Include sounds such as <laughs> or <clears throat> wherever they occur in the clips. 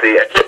See it.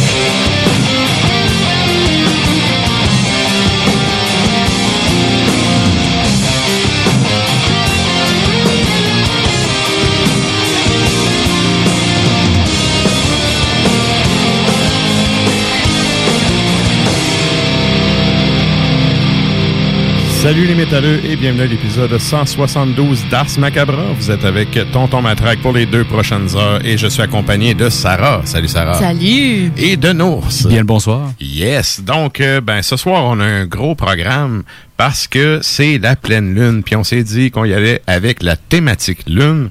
Salut les métalleux et bienvenue à l'épisode 172 d'Ars Macabra. Vous êtes avec Tonton Matraque pour les deux prochaines heures et je suis accompagné de Sarah. Salut Sarah. Salut! Et de Nours. Bien le bonsoir. Yes. Donc, euh, ben, ce soir, on a un gros programme parce que c'est la pleine lune. Puis on s'est dit qu'on y allait avec la thématique lune.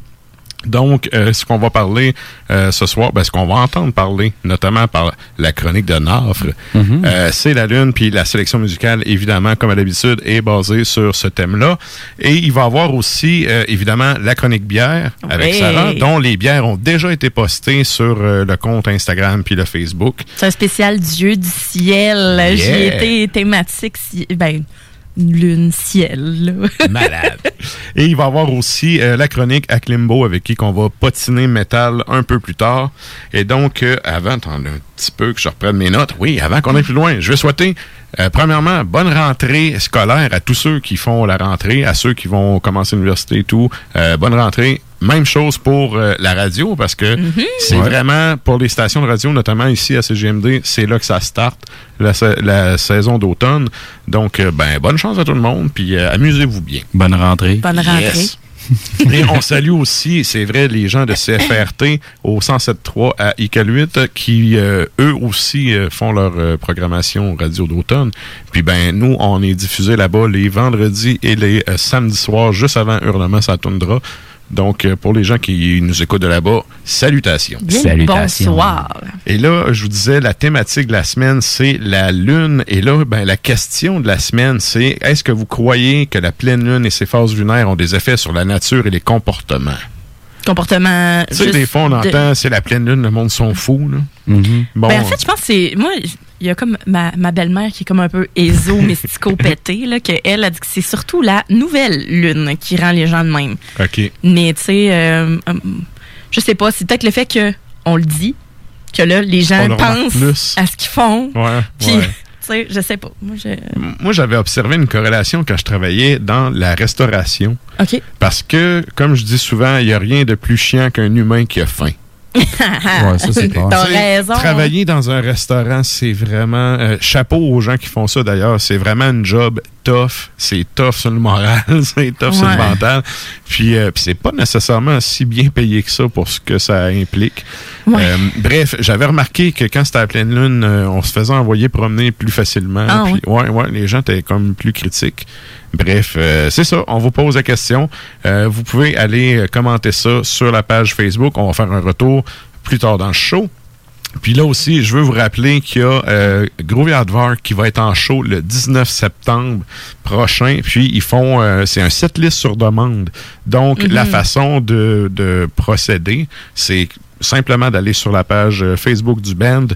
Donc, euh, ce qu'on va parler euh, ce soir, ben, ce qu'on va entendre parler, notamment par la chronique de Nafre, euh, c'est la Lune, puis la sélection musicale, évidemment, comme à l'habitude, est basée sur ce thème-là. Et il va y avoir aussi, euh, évidemment, la chronique bière avec Oui. Sarah, dont les bières ont déjà été postées sur euh, le compte Instagram puis le Facebook. C'est un spécial Dieu du ciel. Yeah. J'y ai été thématique, ci- ben, lune, ciel. <laughs> Malade. Et il va y avoir aussi euh, la chronique à Klimbo avec qui qu'on va patiner métal un peu plus tard. Et donc, euh, avant, attendez un petit peu que je reprenne mes notes. Oui, avant qu'on aille plus loin, je vais souhaiter, euh, premièrement, bonne rentrée scolaire à tous ceux qui font la rentrée, à ceux qui vont commencer l'université et tout. Euh, bonne rentrée. Même chose pour euh, la radio, parce que c'est vraiment, pour les stations de radio, notamment ici à CGMD, c'est là que ça start, la, sa- la saison d'automne. Donc, euh, ben, bonne chance à tout le monde, puis euh, amusez-vous bien. Bonne rentrée. Bonne rentrée. Yes. Et on salue aussi, c'est vrai, les gens de CFRT au 107.3 à Iqaluit qui, euh, eux aussi, euh, font leur euh, programmation radio d'automne. Puis ben, nous, on est diffusé là-bas les vendredis et les samedis soirs, juste avant Hurlement sa toundra. Donc, euh, pour les gens qui nous écoutent de là-bas, salutations. Bien Salutations. bonsoir. Et là, je vous disais, la thématique de la semaine, c'est la lune. Et là, ben, la question de la semaine, c'est est-ce que vous croyez que la pleine lune et ses phases lunaires ont des effets sur la nature et les comportements? Comportement. Tu sais, des fois, on de- entend c'est la pleine lune, le monde sont fous. Là. Mhm. Bon, Ben, en fait, je pense que c'est. Moi, il y a comme ma, ma belle-mère qui est comme un peu éso, <laughs> mystico pété, là, que elle a dit que c'est surtout la nouvelle lune qui rend les gens de même. OK. Mais, tu sais, euh, euh, je sais pas, c'est peut-être le fait que on le dit, que là, les gens pensent plus. à ce qu'ils font. Ouais, Puis, ouais. <laughs> tu sais, je sais pas. Moi, je. M- Moi, j'avais observé une corrélation quand je travaillais dans la restauration. OK. Parce que, comme je dis souvent, il n'y a rien de plus chiant qu'un humain qui a faim. Ouais, ça, c'est clair. T'as Tu sais, raison. Travailler dans un restaurant, c'est vraiment. euh, chapeau aux gens qui font ça d'ailleurs. C'est vraiment un job tough. C'est tough sur le moral, <laughs> c'est tough sur le mental. Puis, euh, puis c'est pas nécessairement si bien payé que ça pour ce que ça implique. Ouais. Euh, bref, j'avais remarqué que quand c'était à pleine lune, on se faisait envoyer promener plus facilement. Ah, Puis, ouais, ouais, les gens étaient comme plus critiques. Bref, euh, c'est ça. On vous pose la question. Euh, vous pouvez aller euh, commenter ça sur la page Facebook. On va faire un retour plus tard dans le show. Puis là aussi, je veux vous rappeler qu'il y a euh, Groovy Advar qui va être en show le 19 septembre prochain. Puis ils font, euh, c'est un setlist sur demande. Donc la façon de, de procéder, c'est simplement d'aller sur la page Facebook du band.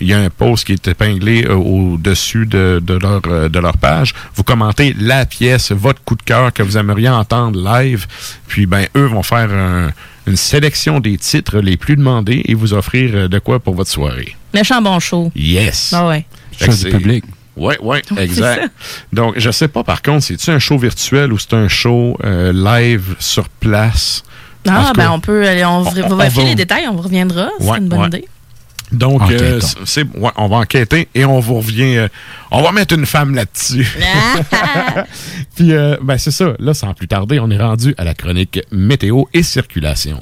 Il y a un post qui est épinglé euh, au-dessus de, de leur, euh, de leur page. Vous commentez la pièce, votre coup de cœur que vous aimeriez entendre live. Puis, ben, eux vont faire un- une sélection des titres les plus demandés et vous offrir euh, de quoi pour votre soirée. Méchant bon show. Yes! Ah ouais. Chose du public. Oui, oui, <laughs> exact. Donc, je sais pas, par contre, c'est-tu un show virtuel ou c'est un show euh, live sur place? Ah, ben cas, on peut, aller- on, on- va on vérifier les détails, on vous reviendra. C'est une bonne ouais. idée. Donc, euh, c'est, ouais, on va enquêter et on vous revient. euh, on va mettre une femme là-dessus. <laughs> Puis, euh, ben, c'est ça. Là, sans plus tarder, on est rendu à la chronique météo et circulation.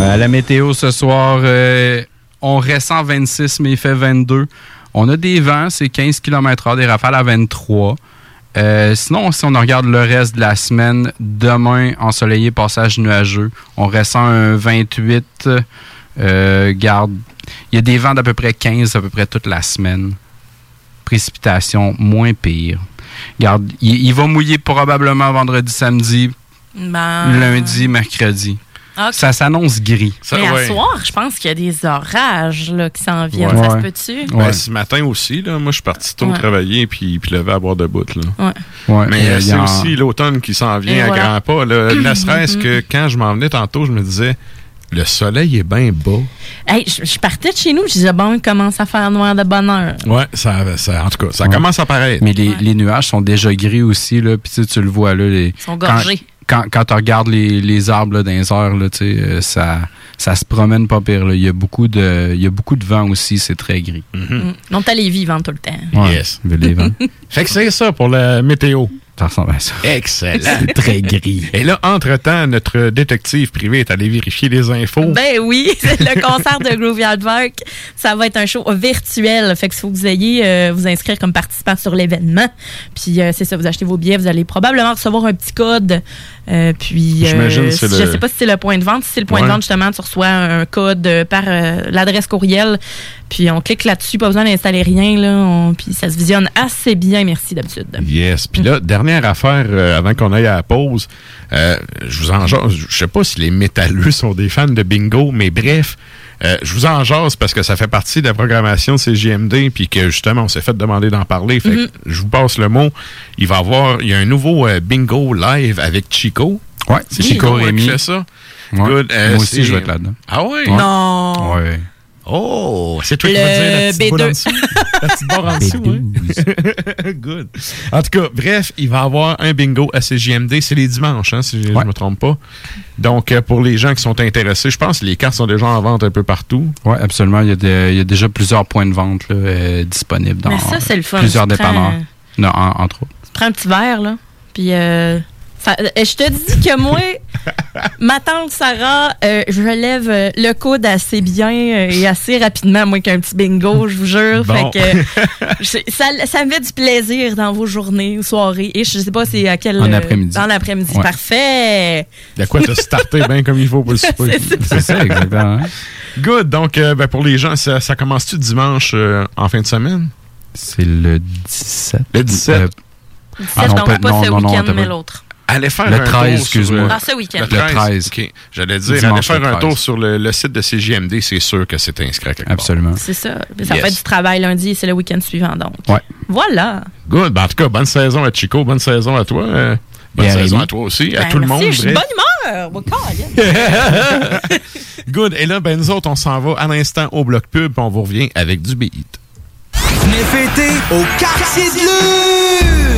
Euh, À la météo ce soir, euh, on ressent 26, mais il fait 22. On a des vents, c'est 15 km/h, des rafales à 23. Euh, sinon, si on regarde le reste de la semaine, demain, ensoleillé, passage nuageux, on ressent un 28. Euh, garde, il y a des vents d'à peu près 15 à peu près toute la semaine. Précipitation moins pire. Garde, il, il va mouiller probablement vendredi, samedi, Ben, lundi, mercredi. Ça s'annonce gris. Ça, Mais ouais. à soir, je pense qu'il y a des orages là, qui s'en viennent. Ouais. Ça se peut-tu? Ben, ce matin aussi, là, moi, je suis parti tôt Ouais. travailler puis, puis levé à boire de bout. Là. Ouais, Mais euh, c'est en- aussi l'automne qui s'en vient Et à voilà. grands pas. là. <clears throat> ne serait-ce que quand je m'en venais tantôt, je me disais, le soleil est bien bas. Hey, je, je partais de chez nous, je disais, bon, il commence à faire noir de bonne heure. Ouais, ça, ça, en tout cas, ça Ouais. commence à paraître. Mais les, Ouais. les nuages sont déjà gris aussi, là. Puis tu sais, tu le vois, là. Les, Ils sont gorgés. quand, quand tu regardes les, les arbres là, dans les airs, là, euh, ça, ça se promène pas pire. Là. Il, y a beaucoup de, il y a beaucoup de vent aussi, c'est très gris. Mm. Donc, t'as les vivants tout le temps. Ouais, Yes. des vents. <laughs> Fait que c'est ça pour la météo. Ça ressemble à ça. Excellent. C'est très gris. Et là, entre-temps, notre détective privé est allé vérifier les infos. Ben oui, c'est <laughs> le concert de Groovy Advark. Ça va être un show virtuel. Fait qu'il faut que vous ayez euh, vous inscrire comme participant sur l'événement. Puis euh, c'est ça, vous achetez vos billets, vous allez probablement recevoir un petit code. Euh, puis euh, J'imagine c'est je le- sais pas si c'est le point de vente. Si c'est le point de vente, justement, tu reçois un code par euh, l'adresse courriel. Puis on clique là-dessus, pas besoin d'installer rien. Là, On- puis ça se visionne assez bien, merci d'habitude. Yes. Puis là, dernière affaire euh, avant qu'on aille à la pause. euh, je vous en jase. Je sais pas si les métalleux sont des fans de bingo, mais bref. euh, je vous en jase parce que ça fait partie de la programmation de CGMD puis que justement on s'est fait demander d'en parler. Fait que je vous passe le mot. Il va y avoir il y a un nouveau euh, bingo live avec Chico. Ouais, C'est Chico qui fait ça. Ouais. Good. Euh, Moi aussi, je vais être là-dedans. Ah ouais? Ouais. Non! Ouais. Oh, c'est toi qui Le vas dire la petite boule B2. en dessous. <laughs> la petite barre en dessous, hein? <laughs> Good. En tout cas, bref, il va y avoir un bingo à CJMD. C'est les dimanches, hein, si je ne me trompe pas. Donc, euh, pour les gens qui sont intéressés, je pense que les cartes sont déjà en vente un peu partout. Ouais, absolument. Il y, a de- il y a déjà plusieurs points de vente là, euh, disponibles dans Mais ça, c'est le fun. plusieurs dépanneurs. Non, en- entre autres. Tu prends un petit verre, là, puis euh, je te dis que moi, <laughs> ma tante Sarah, euh, je lève euh, le coude assez bien euh, et assez rapidement, moins qu'un petit bingo, je vous jure. Bon. Fait que je- ça, ça me fait du plaisir dans vos journées ou soirées. Et je sais pas c'est à quel... En euh, après-midi. Dans l'après-midi. Ouais. Parfait! De quoi te starter bien comme il faut pour le souper. C'est ça, exactement. hein. Good. Donc, euh, ben, pour les gens, ça, ça commence-tu dimanche euh, en fin de semaine? C'est le 17. Le 17. Euh, 17, Ah non, donc pas- pas non, ce non, non, week-end, mais l'autre. Allez faire Le un 13, tour sur, excuse-moi. euh, Ah, ce week-end. Le Le 13. 13. OK. J'allais dire, Dimanche allez faire un tour 13. sur le, le site de CJMD. C'est sûr que c'est inscrit à quelque part. Absolument. C'est ça. Ça Yes. fait du travail lundi et c'est le week-end suivant, donc. Ouais. Voilà. Good. Ben, en tout cas, bonne saison à Chico. Bonne saison à toi. euh, bonne saison à toi aussi. à Ben, tout le monde. Je suis de bonne humeur. Colin. <laughs> <laughs> Good. Et là, ben, nous autres, on s'en va à l'instant au bloc pub. On vous revient avec du beat. Venez fêter au Quartier de Lune!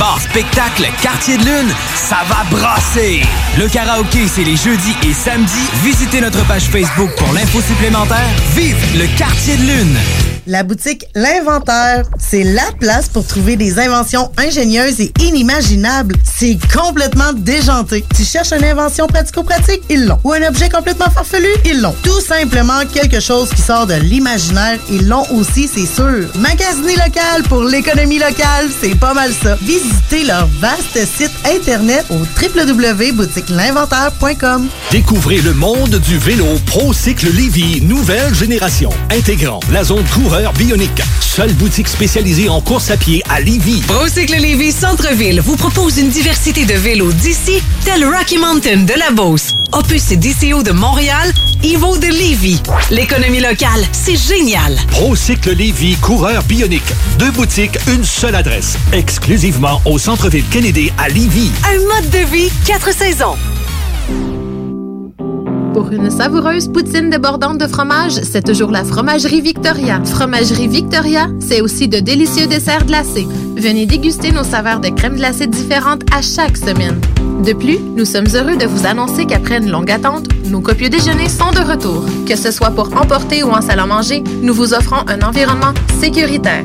Bar spectacle Quartier de Lune, ça va brasser! Le karaoké, c'est les jeudis et samedis. Visitez notre page Facebook pour l'info supplémentaire. Vive le Quartier de Lune! La boutique L'Inventaire, c'est la place pour trouver des inventions ingénieuses et inimaginables. C'est complètement déjanté. Tu cherches une invention pratico-pratique? Ils l'ont. Ou un objet complètement farfelu? Ils l'ont. Tout simplement quelque chose qui sort de l'imaginaire. Ils l'ont aussi, c'est sûr. Magasiner local pour l'économie locale, c'est pas mal ça. Visitez leur vaste site internet au www.boutiquelinventaire.com. Découvrez le monde du vélo ProCycle Lévy, nouvelle génération, intégrant la zone coureur bionique. Seule boutique spécialisée en course à pied à Lévy. ProCycle Lévy Centre-Ville vous propose une diversité de vélos d'ici, tel Rocky Mountain de la Beauce, Opus et DCO de Montréal, Evo de Lévy. L'économie locale, c'est génial. ProCycle Lévy, coureur bionique. Deux boutiques, une seule adresse. Exclusivement au centre-ville Kennedy à Lévy. Un mode de vie, quatre saisons. Pour une savoureuse poutine débordante de fromage, c'est toujours la Fromagerie Victoria. Fromagerie Victoria, c'est aussi de délicieux desserts glacés. Venez déguster nos saveurs de crème glacée différentes à chaque semaine. De plus, nous sommes heureux de vous annoncer qu'après une longue attente, nos copieux déjeuners sont de retour. Que ce soit pour emporter ou en salle à manger, nous vous offrons un environnement sécuritaire.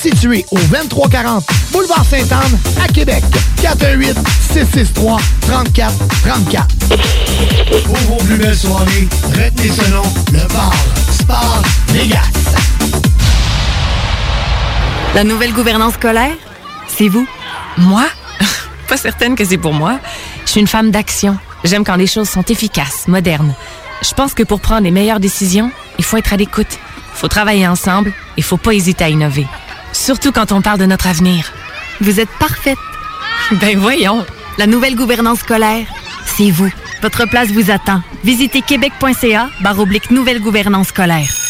situé au 2340 Boulevard Sainte-Anne à Québec. 418 663 34 34. Pour vos plus belles soirées, retenez ce nom, le bar Sport Vegas. La nouvelle gouvernance scolaire, c'est vous? Moi? <laughs> Pas certaine que c'est pour moi. Je suis une femme d'action. J'aime quand les choses sont efficaces, modernes. Je pense que pour prendre les meilleures décisions, il faut être à l'écoute. Il faut travailler ensemble. Il faut pas hésiter à innover. Surtout quand on parle de notre avenir. Vous êtes parfaite. Ben voyons. La nouvelle gouvernance scolaire, c'est vous. Votre place vous attend. Visitez québec.ca barre oblique nouvelle gouvernance scolaire.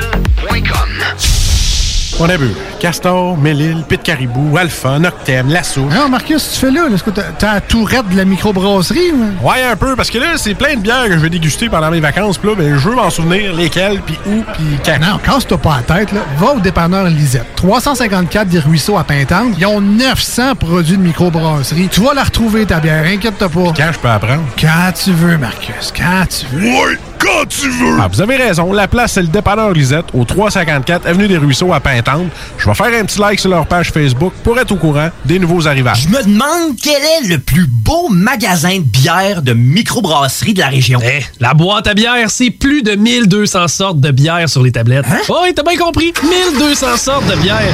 Welcome. On a vu Castor, Mélile, Pit Caribou, Alpha, Noctem, Lasso. Non, Marcus, tu fais là? Est-ce que t'as la tourette de la microbrasserie? ou? Ouais, un peu, parce que là, c'est plein de bières que je vais déguster pendant mes vacances. Puis là, ben, je veux m'en souvenir lesquelles, puis où, puis quand. Non, casse-toi pas la tête, là. Va au dépanneur Lisette. 354 des Ruisseaux à Pintante. Ils ont 900 produits de microbrasserie. Tu vas la retrouver, ta bière. Inquiète-toi pas. Quand je peux apprendre? Quand tu veux, Marcus. Quand tu veux. Ouais, quand tu veux! Ah, vous avez raison. La place, c'est le dépanneur Lisette, au 354 Avenue des Ruisseaux à Pintante. Je vais faire un petit like sur leur page Facebook pour être au courant des nouveaux arrivages. Je me demande quel est le plus beau magasin de bière de microbrasserie de la région. Eh, la boîte à bière, c'est plus de 1200 sortes de bière sur les tablettes. Hein? Oh, oui, t'as bien compris. 1200 sortes de bière.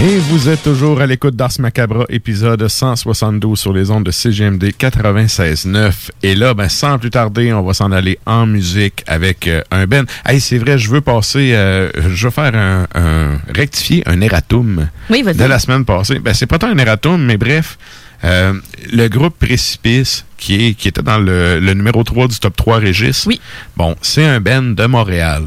Et vous êtes toujours à l'écoute d'Ars Macabra, épisode 172 sur les ondes de CGMD 96.9. Et là, ben, sans plus tarder, on va s'en aller en musique avec euh, un Ben. Hey, c'est vrai, je veux passer, euh, je veux faire un, un- rectifier un erratum Oui, de la semaine passée. Ben, c'est pas tant un erratum, mais bref, euh, le groupe Précipice, qui, est, qui était dans le, le numéro 3 du top 3 Régis, oui. bon, c'est un Ben de Montréal.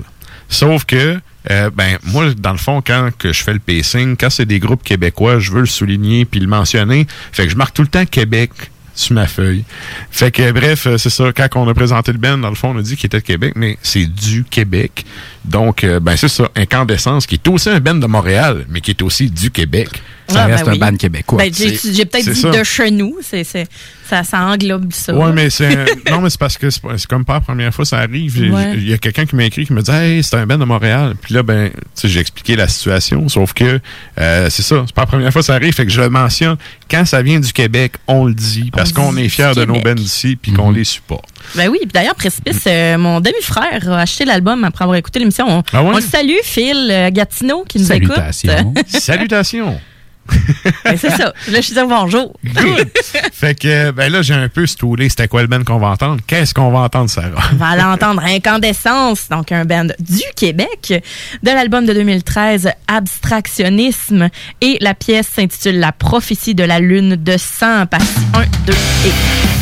Sauf que, euh, ben, moi, dans le fond, quand que je fais le pacing, quand c'est des groupes québécois, je veux le souligner puis le mentionner. Fait que je marque tout le temps Québec sur ma feuille. Fait que, bref, euh, c'est ça. Quand on a présenté le Ben, dans le fond, on a dit qu'il était de Québec, mais c'est du Québec. Donc, euh, ben, c'est ça. Incandescence, qui est aussi un Ben de Montréal, mais qui est aussi du Québec. Ah, ben oui. Ben, j'ai C'est- j'ai peut-être dit ça. de chez nous. C'est, ça, ça englobe ça. Ouais, mais <laughs> c'est non, mais c'est parce que c'est pas- c'est comme pas la première fois ça arrive. Ouais. Il y a quelqu'un qui m'a écrit qui me dit Hey, c'est un Ben de Montréal. Puis là, ben, tu sais, j'ai expliqué la situation, sauf que euh, c'est ça, c'est pas la première fois que ça arrive, fait que je le mentionne. Quand ça vient du Québec, on le dit, parce On qu'on est fiers de nos bands d'ici, puis qu'on les supporte. Ben oui, puis d'ailleurs, Précipice, euh, mon demi-frère a acheté l'album après avoir écouté l'émission. On, Ah ouais? on le salue, Phil euh, Gatineau, qui nous Salutations. écoute. <laughs> Salutations. <laughs> Ben, c'est ça. Là, je suis dire bonjour. fait que, ben là, j'ai un peu stoulé. C'était quoi le Ben qu'on va entendre? Qu'est-ce qu'on va entendre, Sarah? On va aller entendre Incandescence, donc un band du Québec, de l'album de 2013 Abstractionnisme. Et la pièce s'intitule La prophétie de la lune de sang, partie 1, 2 et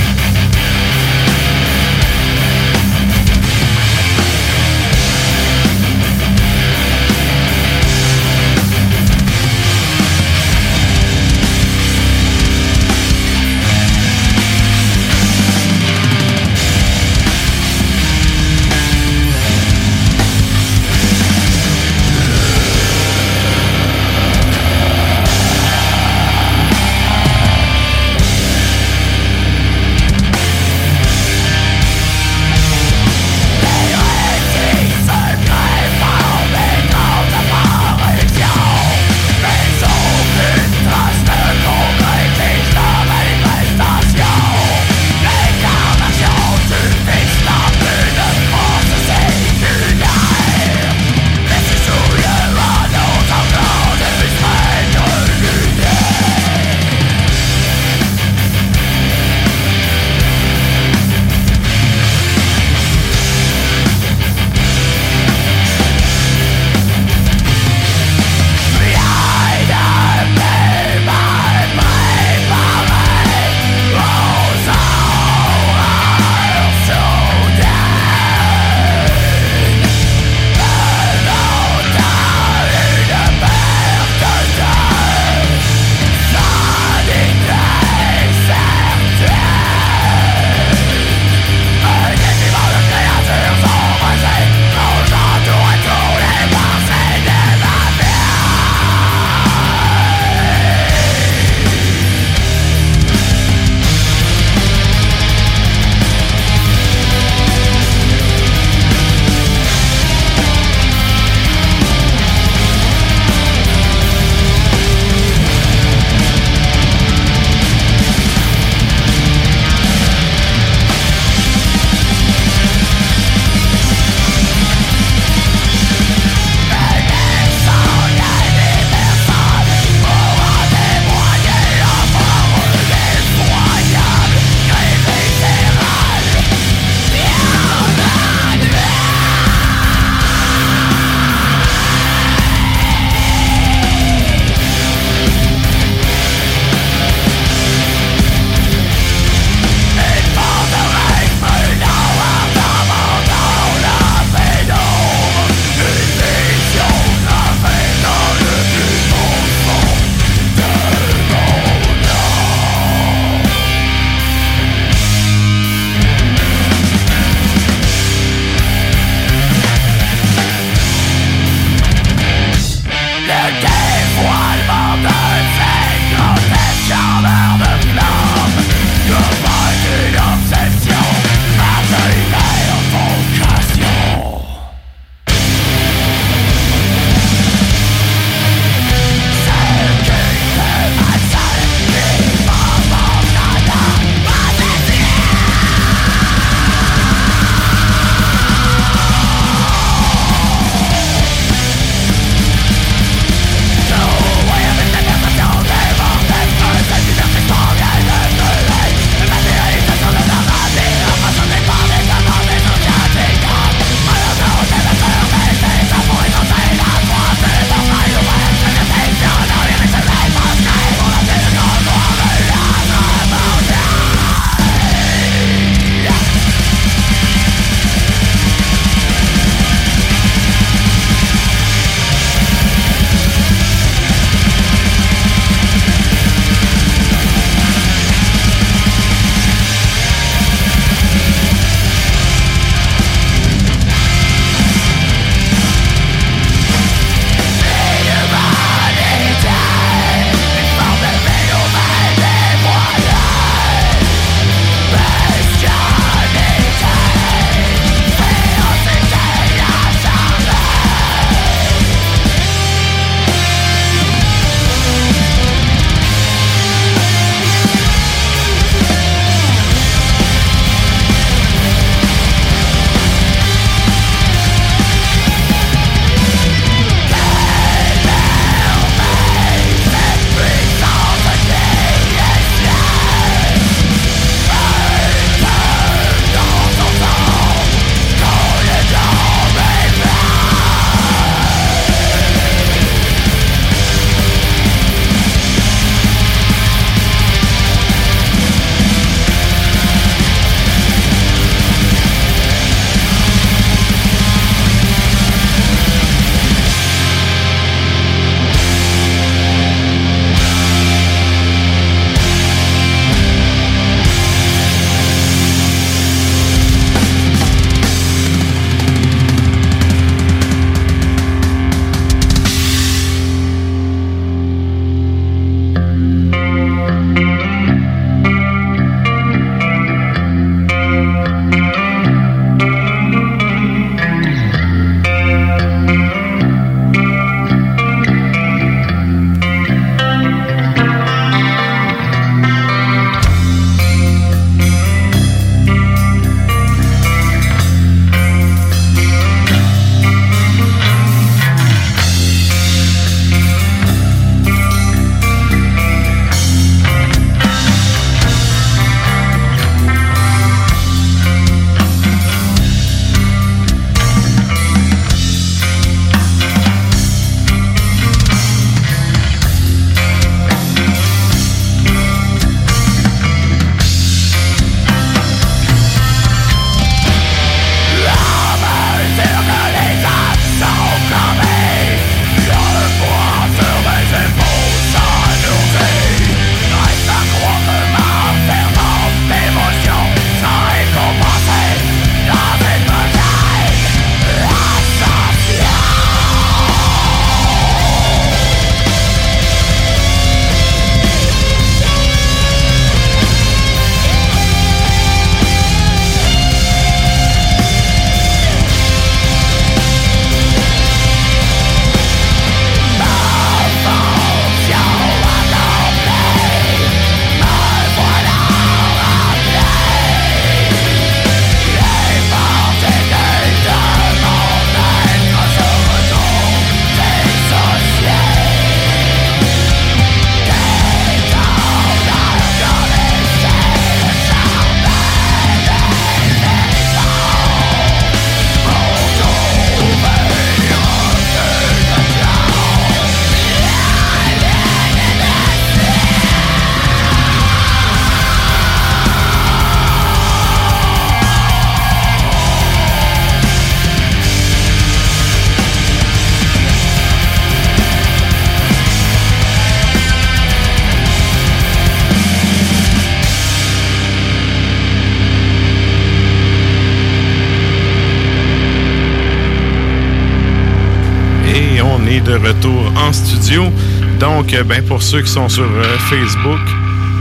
Donc, euh, ben, pour ceux qui sont sur euh, Facebook,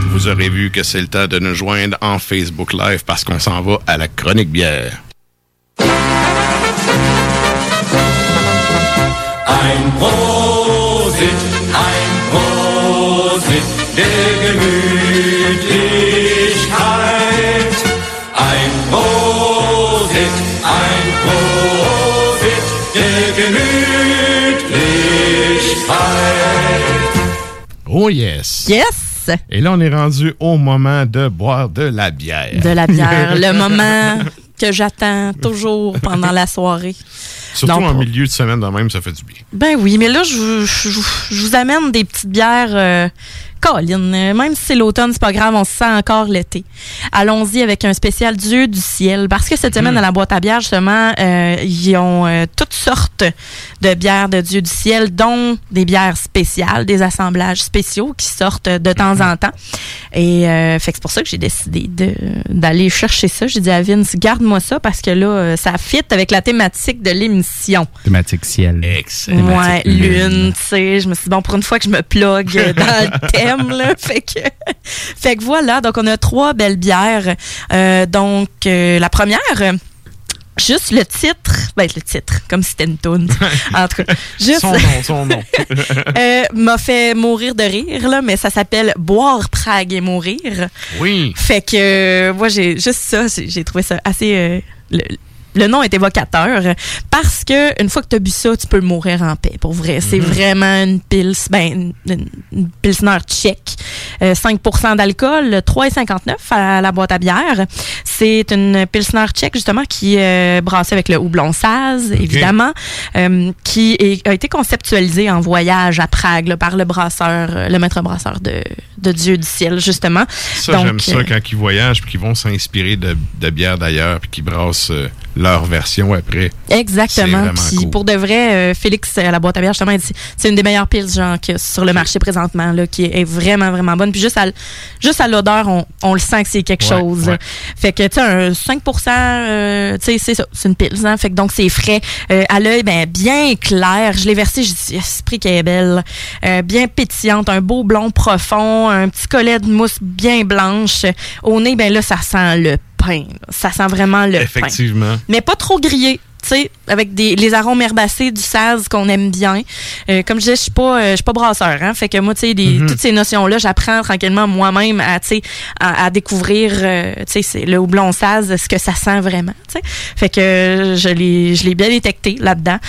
vous aurez vu que c'est le temps de nous joindre en Facebook Live parce qu'on s'en va à la chronique bière. Oh yes! Yes! Et là, on est rendu au moment de boire de la bière. De la bière, le <laughs> moment que j'attends toujours pendant la soirée. Surtout Donc, en milieu de semaine de même, ça fait du bien. Ben oui, mais là, je, je vous amène des petites bières. Euh, Colin, euh, même si c'est l'automne, c'est pas grave, on se sent encore l'été. Allons-y avec un spécial Dieu du ciel. Parce que cette semaine, à la boîte à bière, justement, euh, ils ont euh, toutes sortes de bières de Dieu du ciel, dont des bières spéciales, des assemblages spéciaux qui sortent de temps en temps. Et euh, fait que c'est pour ça que j'ai décidé d'aller chercher ça. J'ai dit à Vince, garde-moi ça parce que là, ça fit avec la thématique de l'émission. Thématique ciel. Excellent. Ouais, lune, tu sais. Je me suis dit, bon, pour une fois que je me plug dans le thème, <laughs> là. <laughs> Fait que, fait que voilà. Donc, on a trois belles bières. Euh, donc, euh, la première. Juste le titre, ben le titre, comme si c'était une toune. En tout cas, juste Son nom, son nom. <laughs> euh, m'a fait mourir de rire là, mais ça s'appelle boire Prague et mourir. Oui. Fait que euh, moi j'ai juste ça, j'ai j'ai trouvé ça assez euh, le, le nom est évocateur parce que une fois que tu as bu ça, tu peux mourir en paix. Pour vrai, c'est Mhm. vraiment une pils, ben une, une pilsner tchèque, Euh, 5% d'alcool, 3,59 à la boîte à bière. C'est une pilsner tchèque justement qui est brassée avec le houblon Saz, évidemment, euh, qui est- a été conceptualisée en voyage à Prague là, par le brasseur, euh, le maître brasseur de, de Dieu du ciel justement. Ça, j'aime ça euh, quand ils voyagent puis qu'ils vont s'inspirer de, de bières d'ailleurs puis qu'ils brassent euh, leur version après. Exactement. vraiment Puis cool. pour de vrai, euh, Félix à la boîte à bière, justement, il dit c'est une des meilleures piles genre que sur le marché présentement, là, qui est vraiment, vraiment bonne. Puis juste à, juste à l'odeur, on, on le sent que c'est quelque Ouais, chose. ouais. Fait que, tu sais, un 5 euh, tu sais, c'est ça, c'est une pile. Hein? Fait que donc, c'est frais. Euh, à l'œil, ben, bien clair. Je l'ai versé, j'ai dit, esprit qu'elle est belle. Euh, bien pétillante, un beau blond profond, un petit collet de mousse bien blanche. Au nez, ben là, ça sent le pain. là. Ça sent vraiment le pain Effectivement. mais pas trop grillé. Tu sais, avec des, les arômes herbacés du saz qu'on aime bien. Euh, comme je disais, je suis pas, euh, je suis pas brasseur, hein. Fait que moi, tu sais, des- Mhm. toutes ces notions-là, j'apprends tranquillement moi-même à, tu sais, à, à découvrir, euh, tu sais, c'est le houblon saz, ce que ça sent vraiment. Fait que euh, je l'ai, je l'ai bien détecté là-dedans.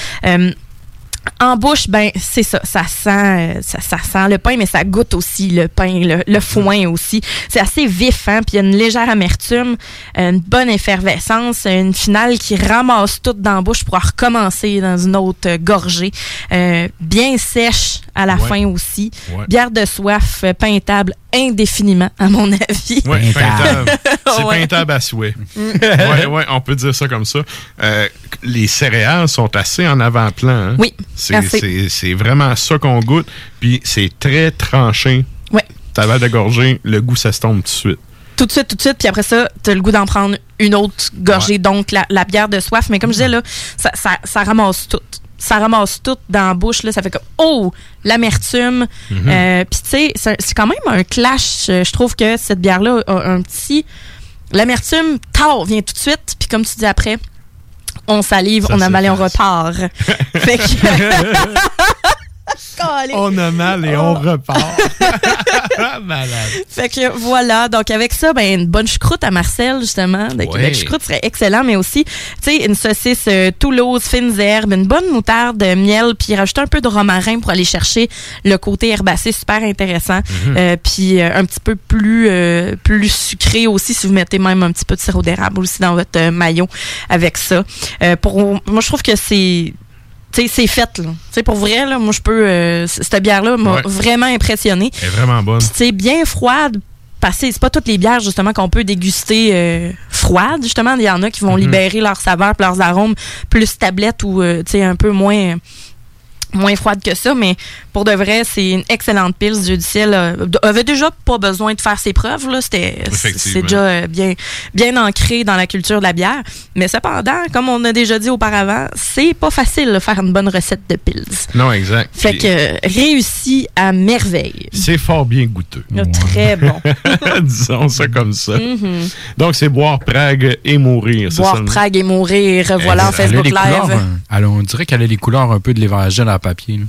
En bouche, ben c'est ça, ça sent, euh, ça, ça sent le pain, mais ça goûte aussi le pain, le, le foin aussi. C'est assez vif, hein, puis il y a une légère amertume, une bonne effervescence, une finale qui ramasse tout dans la bouche pour recommencer dans une autre euh, gorgée, Euh, bien sèche à la Ouais. fin aussi. Ouais. Bière de soif, peintable indéfiniment à mon avis. Ouais, peintable. <laughs> C'est peintable à souhait. Mm. ouais, ouais, on peut dire ça comme ça. Euh, les céréales sont assez en avant-plan. hein? Oui, C'est, assez. c'est, vraiment ça qu'on goûte. Puis c'est très tranché. Ouais. T'as de gorger, le goût s'estompe tout de suite. tout de suite, tout de suite, puis après ça, tu as le goût d'en prendre une autre gorgée, donc la, la bière de soif. Mais comme je disais, là, ça, ça, ça ramasse tout. Ça ramasse tout dans la bouche, là, ça fait comme Oh! L'amertume. Euh, puis tu sais, c'est quand même un clash. euh, Je trouve que cette bière-là a un petit. L'amertume, tard, vient tout de suite. Puis comme tu dis après, on salive, Ça on avale, on s'efface. repart. <laughs> fait que. <laughs> On a mal et on repart. <laughs> Malade. Fait que voilà, donc avec ça, ben une bonne choucroute à Marcel, justement. De Ouais. Québec choucroute serait excellent, mais aussi, tu sais, une saucisse euh, Toulouse, fines herbes, une bonne moutarde, euh, miel, puis rajouter un peu de romarin pour aller chercher le côté herbacé super intéressant. Euh, puis euh, un petit peu plus, euh, plus sucré aussi, si vous mettez même un petit peu de sirop d'érable aussi dans votre euh, maillot avec ça. Euh, pour, moi, je trouve que c'est tu sais, c'est fait, là. Tu sais, pour vrai, là, moi, je peux... euh, cette bière-là m'a Ouais. vraiment impressionné. Elle est vraiment bonne. Puis, tu sais, bien froide, parce que c'est pas toutes les bières, justement, qu'on peut déguster euh, froides, justement. Il y en a qui vont Mhm. libérer leurs saveurs puis leurs arômes plus tablettes ou, euh, tu sais, un peu moins moins froide que ça, mais pour de vrai, c'est une excellente pile. Dieu du ciel euh, avait déjà pas besoin de faire ses preuves. Là. C'était, c'est déjà euh, bien, bien ancré dans la culture de la bière. Mais cependant, comme on a déjà dit auparavant, c'est pas facile de faire une bonne recette de pils. Non, exact. Fait que euh, réussi à merveille. C'est fort bien goûteux. Très bon. <laughs> Disons ça comme ça. Mhm. Donc, c'est boire Prague et mourir. ça Boire Prague et mourir, voilà, en Facebook couleurs, Live. hein. Elle a- on dirait qu'elle a les couleurs un peu de l'évangile à papier. là.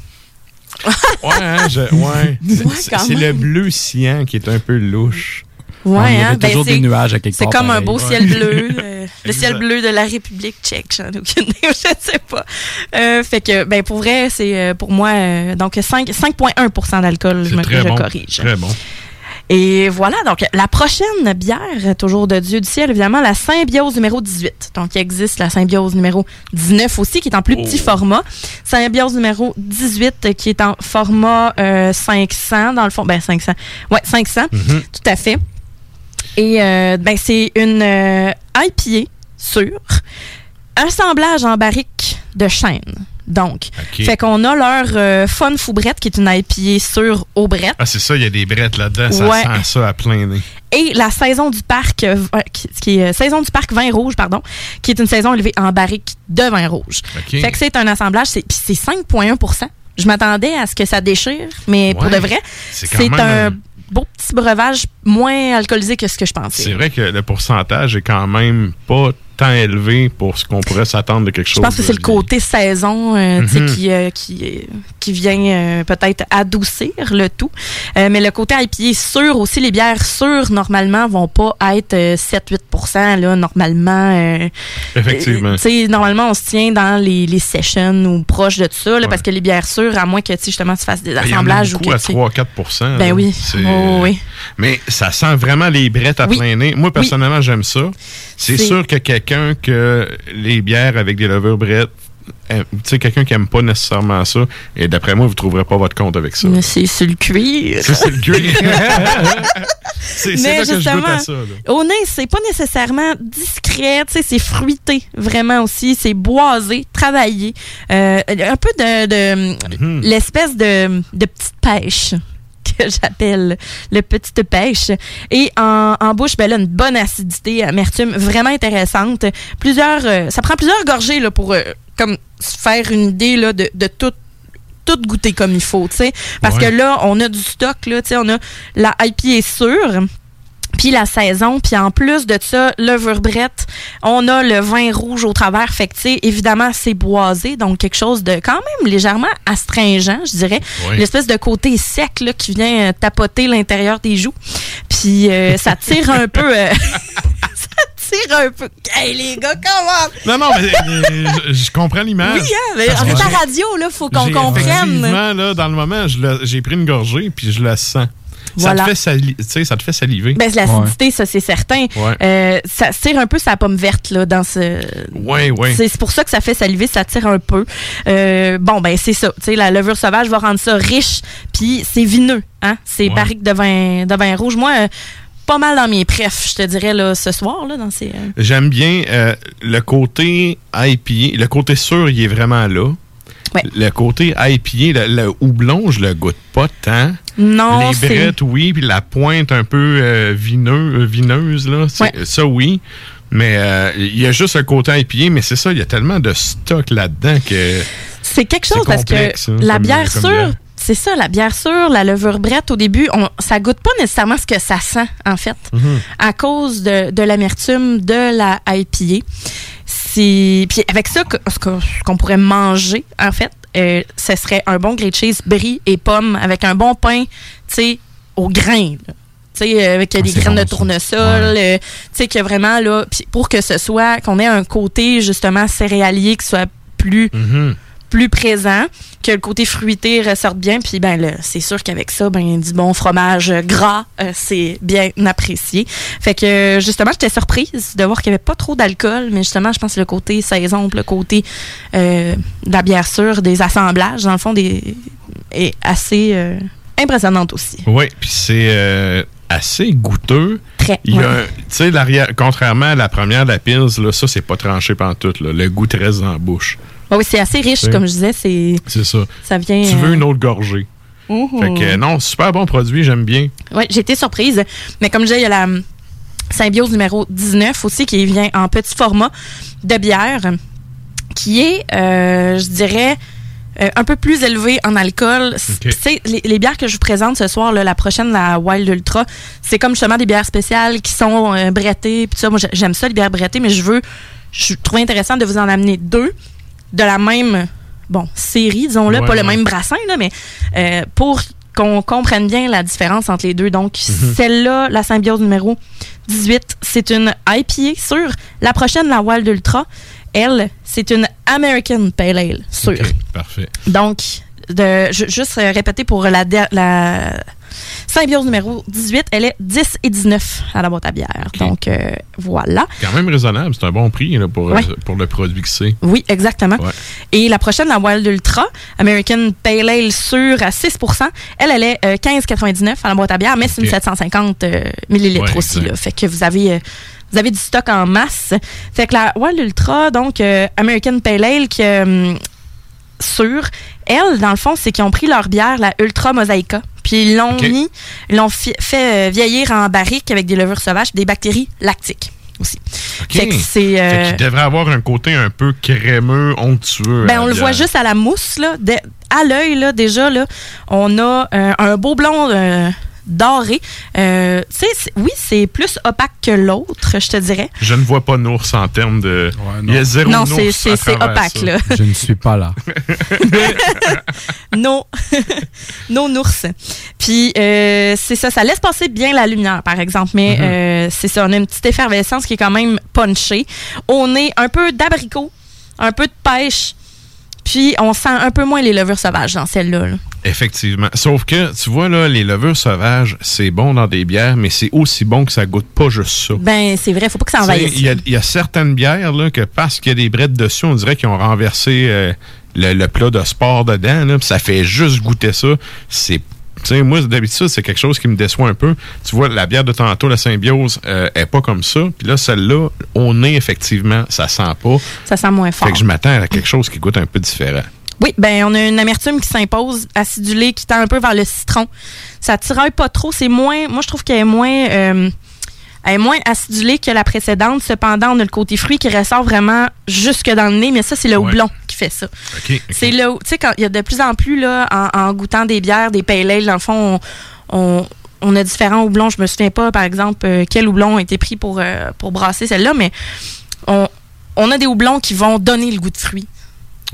<laughs> Ouais, hein, je- ouais. C'est- quand c'est le bleu cyan qui est un peu louche. Ouais, Ah, il y hein, avait ben, toujours c'est- des nuages à quelque C'est part, comme un pareil. beau Ouais. ciel bleu. <laughs> euh, le ciel bleu de la République tchèque, j'en ai aucune idée, <laughs> je sais pas. Euh, fait que, ben, pour vrai, c'est euh, pour moi, euh, donc 5 5,1 d'alcool, je C'est me je bon. corrige. Très bon. Et voilà, donc la prochaine bière, toujours de Dieu du ciel, évidemment, la Symbiose numéro 18. Donc, il existe la Symbiose numéro 19 aussi, qui est en plus petit format. Symbiose numéro 18, euh, qui est en format euh, 500, dans le fond. Ben, 500. Ouais, 500, tout à fait. Et euh, ben, c'est une euh, IPA sûre, assemblage en barrique de chêne. Donc, OK. fait qu'on a leur euh, Fun Foubrette, qui est une IPA sûre au brette. Ah, c'est ça, il y a des brettes là-dedans. Ça Ouais. sent ça à plein nez. Et la saison du parc, euh, qui, qui est euh, saison du parc vin rouge, pardon, qui est une saison élevée en barrique de vin rouge. OK. Fait que c'est un assemblage, c'est puis c'est 5,1% Je m'attendais à ce que ça déchire, mais pour de vrai, C'est un un- beau petit breuvage moins alcoolisé que ce que je pensais. C'est vrai que le pourcentage est quand même pas tant élevé pour ce qu'on pourrait s'attendre de quelque chose. Je pense que c'est le côté saison euh, Mhm. qui, euh, qui, qui vient euh, peut-être adoucir le tout. Mais le côté IPA sûr aussi, les bières sûres, normalement, vont pas être euh, 7-8 là, normalement. Effectivement. normalement, on se tient dans les, les sessions ou proche de ça, là, parce que les bières sûres, à moins que, justement, tu fasses des Ben, Il y en a assemblages ou que, à tu sais- 3-4 Ben là. oui. Oh, oui. Mais ça sent vraiment les brettes à Oui. plein nez. Moi, personnellement, j'aime ça. C'est- sûr que quelqu'un que les bières avec des levures brettes, euh, tu sais, quelqu'un qui aime pas nécessairement ça, et d'après moi, vous trouverez pas votre compte avec ça. Mais c'est sur le cuir. C'est le cuir. <laughs> c'est là que je goûte justement, à ça. là. Au nez, c'est pas nécessairement discret, tu sais, c'est fruité vraiment aussi, c'est boisé, travaillé, Euh, un peu de, de- Mhm. l'espèce de, de petite pêche que j'appelle le petite pêche et en, en bouche ben là une bonne acidité amertume vraiment intéressante plusieurs euh, ça prend plusieurs gorgées là pour euh, comme se faire une idée là de, de tout tout goûter comme il faut, tu sais. Parce Ouais. que là, on a du stock, là, tu sais, on a la IPA sûre, puis la saison, puis en plus de ça, levure brette, on a le vin rouge au travers. Fait que, évidemment, c'est boisé, donc quelque chose de quand même légèrement astringent, je dirais. Oui. L'espèce de côté sec, là, qui vient euh, tapoter l'intérieur des joues. Puis euh, <laughs> ça tire un peu... euh, <laughs> ça tire un peu... Hey, les gars, comment... Non, non, mais euh, je, je comprends l'image. Oui, hein, mais j'ai- à radio, là, faut qu'on comprenne. effectivement, là, dans le moment, j'ai pris une gorgée, puis je la sens. Voilà. Ça, te fait sali- tu sais, ça te fait saliver. Ben, c'est l'acidité, ça, c'est certain. Ouais. Euh, ça tire un peu sa pomme verte, là, dans ce. Ouais, ouais. C'est pour ça que ça fait saliver, ça tire un peu. Euh, bon, ben, c'est ça. Tu sais, la levure sauvage va rendre ça riche, puis c'est vineux, hein. C'est Ouais. barrique de vin, de vin rouge. Moi, euh, pas mal dans mes prefs, je te dirais, là, ce soir, là, dans ces. euh, J'aime bien euh, le côté IPA. Le côté sûr, il est vraiment là. Le côté IPA, le, le houblon, je le goûte pas tant. Non, Les brettes, oui, puis la pointe un peu euh, vineux- euh, vineuse, là, ça, oui. Mais euh, il y a juste un côté IPA, mais c'est ça, il y a tellement de stock là-dedans que... C'est quelque chose parce complexe, que hein, la comme- bière comme sûre, bière. c'est ça, la bière sûre, la levure brette, au début, on, ça goûte pas nécessairement ce que ça sent, en fait, Mhm. à cause de, de l'amertume de la IPA. C'est- Puis avec ça, ce qu'on pourrait manger, en fait, euh, ce serait un bon grilled cheese, brie et pommes, avec un bon pain, tu sais, au grain. là. Tu sais, euh, avec des Ah, c'est graines bon, de tournesol, Ouais. euh, tu sais, que vraiment, là, pour que ce soit, qu'on ait un côté, justement, céréalier qui soit plus Mhm. Plus présent, que le côté fruité ressorte bien. Puis ben là, c'est sûr qu'avec ça, ben du bon fromage gras, euh, c'est bien apprécié. Fait que justement, j'étais surprise de voir qu'il n'y avait pas trop d'alcool, mais justement, je pense que le côté saison, le côté euh, de la bière sûre, des assemblages, dans le fond, des, est assez euh, impressionnante aussi. Oui, puis c'est euh, assez goûteux. Très. Il y a ouais. un- Tu sais, l'arrière- contrairement à la première de la Pils, là, ça, c'est pas tranché pantoute. Là. Le goût te reste la bouche. Oui, c'est assez riche, comme je disais. C'est, C'est ça. ça vient. Tu veux euh, une autre gorgée. Mhm. Fait que non, super bon produit, j'aime bien. Oui, j'ai été surprise. Mais comme je disais, il y a la Symbiose numéro 19 aussi qui vient en petit format de bière qui est, euh, je dirais, euh, un peu plus élevé en alcool. C- tu sais, Les, les bières que je vous présente ce soir, là, la prochaine, la Wild Ultra, c'est comme justement des bières spéciales qui sont euh, brettées. Puis ça, moi, j'ai- j'aime ça, les bières brettées, mais je veux, je trouve intéressant de vous en amener deux de la même, bon, série, disons-le, Ouais, pas le même brassin, là, mais euh, pour qu'on comprenne bien la différence entre les deux. Donc, Mhm. celle-là, la symbiose numéro 18, c'est une IPA sûre. La prochaine, la Wild Ultra, elle, c'est une American Pale Ale sûre. Parfait. Donc, de, ju- juste répéter pour la, la symbiose numéro 18, elle est 10 et 19 à la boîte à bière. Donc, euh, voilà. Quand même raisonnable, c'est un bon prix là, pour, Ouais. euh, pour le produit que c'est. Oui, exactement. Ouais. Et la prochaine, la Wild Ultra, American Pale Ale sûre à 6% elle, elle est euh, 15,99 à la boîte à bière, mais c'est une Ok. 750 euh, millilitres Ouais, aussi. Là. Fait que vous avez, euh, vous avez du stock en masse. Fait que la Wild Ultra, donc euh, American Pale Ale, qui, euh, sûre, elle, dans le fond, c'est qu'ils ont pris leur bière, la Ultra Mosaica, puis ils l'ont mis, l'ont fait euh, vieillir en barrique avec des levures sauvages, des bactéries lactiques aussi. Fait que c'est... euh, Fait qu'il devrait avoir un côté un peu crémeux, onctueux. ben, on le voit juste à la mousse, là. De- à l'œil, là, déjà, là, on a euh, un beau blond euh, doré. Euh, tu sais, c'est- oui, c'est plus opaque que l'autre, je te dirais. Je ne vois pas d'ours en termes de. Il y a zéro Non, c'est- à c'est- c'est travers opaque, ça. là. <laughs> Je ne suis pas là. <laughs> non, <laughs> non ours. Puis euh, c'est ça, ça laisse passer bien la lumière, par exemple. Mais Mhm. euh, c'est ça, on a une petite effervescence qui est quand même punchée. On est un peu d'abricot, un peu de pêche. Puis on sent un peu moins les levures sauvages dans celle-là. là. Effectivement. Sauf que, tu vois, là, les levures sauvages, c'est bon dans des bières, mais c'est aussi bon que ça goûte pas juste ça. Ben, c'est vrai, faut pas que ça envahisse. Il y, a- il y a certaines bières là, que parce qu'il y a des brettes dessus, on dirait qu'ils ont renversé euh, le, le plat de sport dedans. Là, ça fait juste goûter ça. C'est tu sais, moi, d'habitude, c'est quelque chose qui me déçoit un peu. Tu vois, la bière de tantôt, la symbiose, euh, est pas comme ça. Puis là, celle-là, au nez, effectivement, ça sent pas. Ça sent moins fort. Fait que je m'attends à quelque chose qui goûte un peu différent. Oui, ben on a une amertume qui s'impose, acidulée, qui tend un peu vers le citron. Ça tiraille pas trop, c'est moins. Moi, je trouve qu'elle est moins. euh, elle est moins acidulée que la précédente. Cependant, on a le côté fruit qui ressort vraiment jusque dans le nez, mais ça, c'est le Ouais. houblon qui fait ça. C'est le, tu sais, quand il y a de plus en plus, là, en, en goûtant des bières, des pale ale, dans le fond, on, on- on a différents houblons. Je me souviens pas, par exemple, euh, quel houblon a été pris pour, euh, pour brasser celle-là, mais on, on a des houblons qui vont donner le goût de fruit.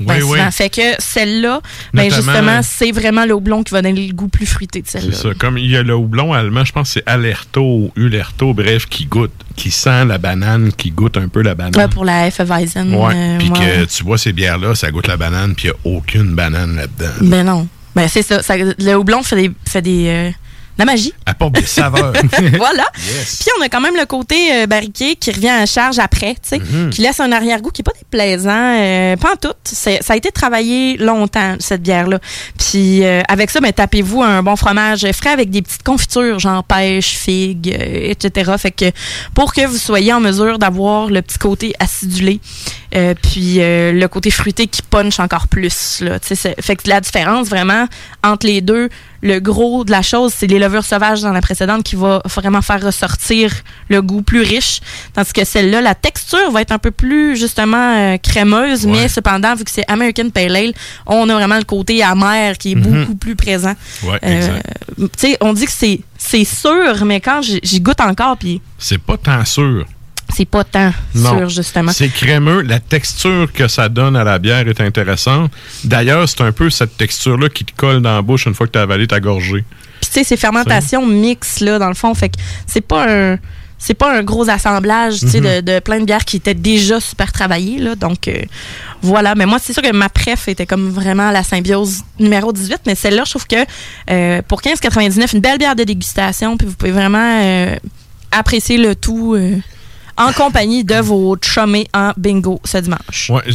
Ben, Oui. Fait que celle-là, ben justement, euh, c'est vraiment le houblon qui va donner le goût plus fruité de C'est celle-là. ça. Comme il y a le houblon allemand, je pense que c'est Alerto ou Ulerto, bref, qui goûte, qui sent la banane, qui goûte un peu la banane. Ouais, pour la Hefeweizen. Ouais. euh, Puis ouais, que ouais. tu vois ces bières-là, ça goûte la banane, puis il n'y a aucune banane là-dedans. Ben non. Ben c'est ça, ça- Le houblon fait des, fait des, euh, la magie. Apporte des saveurs. <laughs> voilà. Yes. Puis on a quand même le côté euh, barriqué qui revient à charge après, tu sais, Mhm. qui laisse un arrière-goût qui est pas déplaisant, euh, pas en tout. Ça a été travaillé longtemps cette bière-là. Puis euh, avec ça, ben tapez-vous un bon fromage frais avec des petites confitures, genre pêche, figue, euh, etc. Fait que pour que vous soyez en mesure d'avoir le petit côté acidulé, euh, puis euh, le côté fruité qui punch encore plus. Là, fait que la différence vraiment entre les deux, le gros de la chose, c'est les levures sauvages dans la précédente qui va vraiment faire ressortir le goût plus riche. Tandis que celle-là, la texture va être un peu plus justement euh, crémeuse, mais cependant, vu que c'est American Pale Ale, on a vraiment le côté amer qui est Mhm. beaucoup plus présent. Ouais, exact. tu sais, on dit que c'est sûr, mais quand j'y goûte encore, puis C'est pas tant sûr. C'est pas tant Non. sûr, justement. C'est crémeux. La texture que ça donne à la bière est intéressante. D'ailleurs, c'est un peu cette texture-là qui te colle dans la bouche une fois que tu as avalé ta gorgée. Puis tu sais, c'est fermentation mixte là dans le fond, fait que c'est pas un c'est pas un gros assemblage, tu sais, Mhm. de, de plein de bières qui étaient déjà super travaillées là. Donc euh, voilà, mais moi c'est sûr que ma préf était comme vraiment la symbiose numéro 18, mais celle-là je trouve que euh, pour 15,99 une belle bière de dégustation, puis vous pouvez vraiment euh, apprécier le tout en compagnie de vos chummés en bingo ce dimanche. Ouais. <laughs>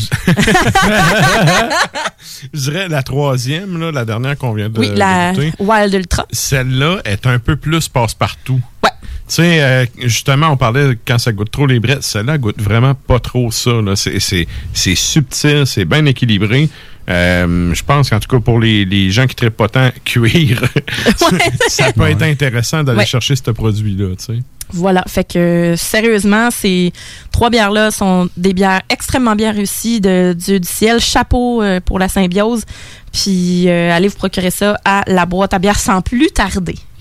Je dirais la troisième, là, la dernière qu'on vient de oui, la de. Wild Ultra. Celle-là est un peu plus passe-partout. Ouais. Tu sais, euh, justement, on parlait quand ça goûte trop les brettes. Celle-là goûte vraiment pas trop ça. c'est subtil, c'est bien équilibré. Euh, je pense qu'en tout cas, pour les, les gens qui traitent pas tant cuir, <laughs> <laughs> ça peut être intéressant d'aller Ouais. chercher ce produit-là, tu sais. Voilà, fait que sérieusement, ces trois bières-là sont des bières extrêmement bien réussies de Dieu du ciel. Chapeau euh, pour la symbiose. Puis euh, allez vous procurer ça à la boîte à bière sans plus tarder.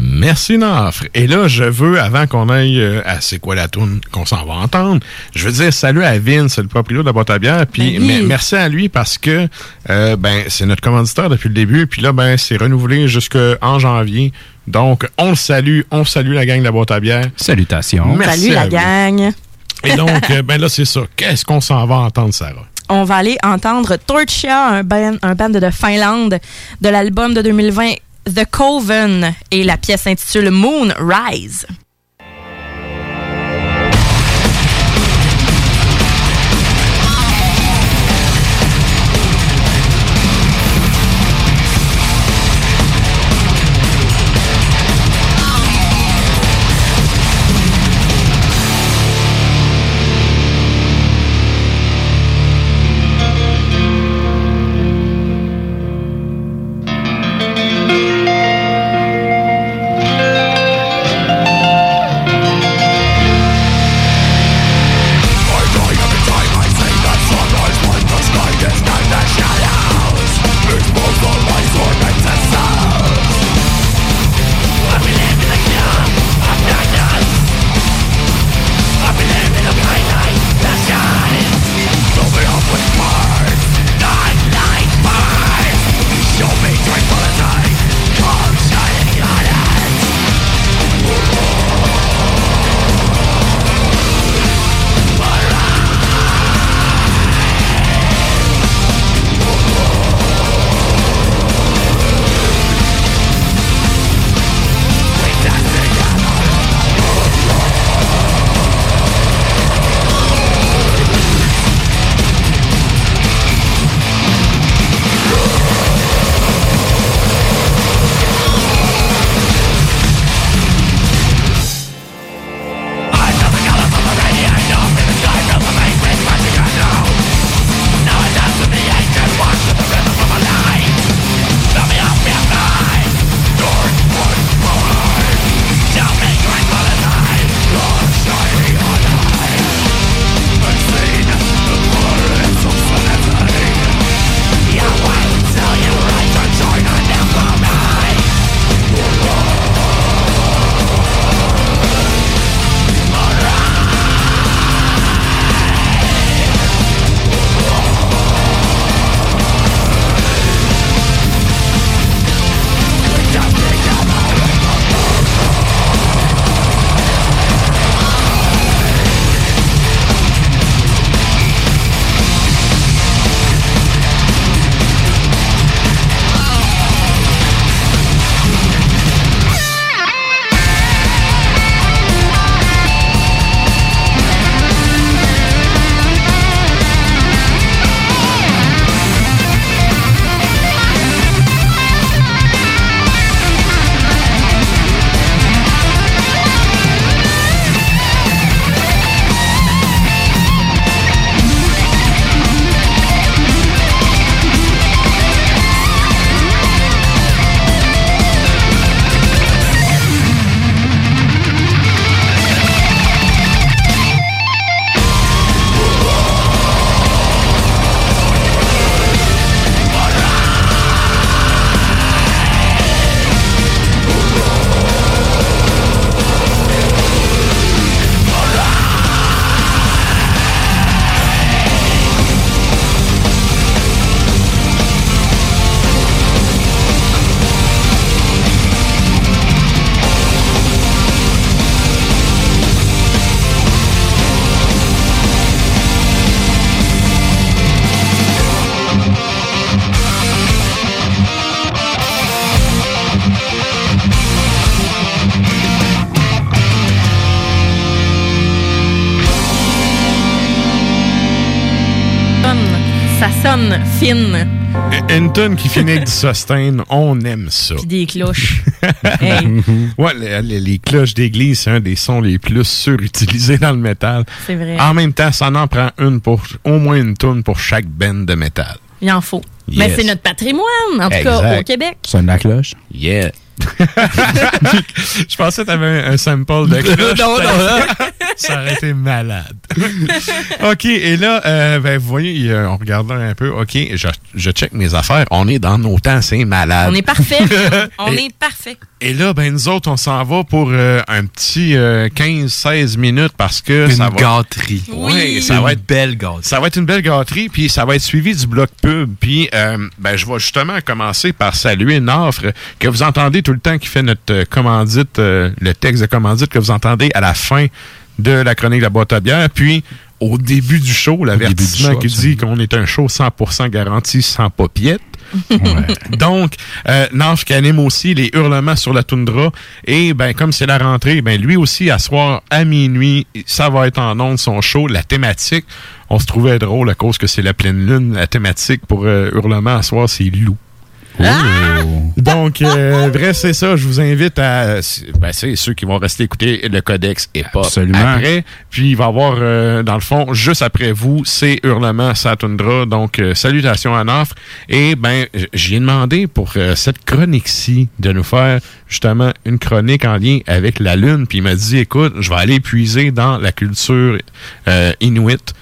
Merci, Nafre. Et là, je veux, avant qu'on aille euh, à C'est quoi la toune qu'on s'en va entendre, je veux dire salut à Vince, le propriétaire de la boîte à bière. Puis Ben oui. merci à lui parce que euh, ben c'est notre commanditaire depuis le début. Puis là, ben c'est renouvelé jusqu'en janvier. Donc, on le salue. On salue la gang de la boîte à bière. Salutations. Merci Salut la gang. Et donc, <laughs> euh, ben là, c'est ça. Qu'est-ce qu'on s'en va entendre, Sarah? On va aller entendre Torchia, un band, un band de Finlande, de l'album de 2020 The Coven, et la pièce s'intitule Moon Une tune qui finit avec du sustain, on aime ça. Puis des cloches. <laughs> Hey. ouais, les, les- les cloches d'église, c'est un des sons les plus surutilisés dans le métal. C'est vrai. En même temps, ça en prend une pour au moins une tune pour chaque band de métal. Il en faut. Mais c'est notre patrimoine, en tout cas, au Québec. Sonne la cloche. Yeah. Je pensais que t'avais un, un sample de <laughs> cloche. Non, non, non. <laughs> Ça aurait été malade. OK, et là, euh, ben, vous voyez, a- on regarde là un peu. OK, je, je check mes affaires. On est dans nos temps, c'est malade. On est parfait. <laughs> On Et- est parfait. Et là, ben nous autres, on s'en va pour euh, un petit euh, 15-16 minutes parce que Une ça va... gâterie. Oui, Oui. ça Une va être belle gâterie. Ça va être une belle gâterie, puis ça va être suivi du bloc pub. Puis, euh, ben, je vais justement commencer par saluer une offre que vous entendez tout le temps qui fait notre euh, commandite, euh, le texte de commandite que vous entendez à la fin de la chronique de la boîte à bière. Puis, au début du show, l'avertissement qui dit qu'on est un show 100% garanti sans paupiette. <laughs> Donc, euh, Nanf qui anime aussi les hurlements sur la toundra. Et ben comme c'est la rentrée, ben lui aussi, à soir, à minuit, ça va être en ondes son show. La thématique, on se trouvait drôle à cause que c'est la pleine lune. La thématique pour euh, hurlement à soir, c'est loup. Donc, euh, bref, c'est ça. Je vous invite à... Ben, c'est ceux qui vont rester écouter le Codex et pas après. Puis, il va y avoir, euh, dans le fond, juste après vous, c'est Hurlement Satundra. Donc, euh, salutations à Nafre. Et, ben, j'ai demandé pour euh, cette chronique-ci de nous faire, justement, une chronique en lien avec la Lune. Puis, il m'a dit, écoute, je vais aller puiser dans la culture euh, inuit.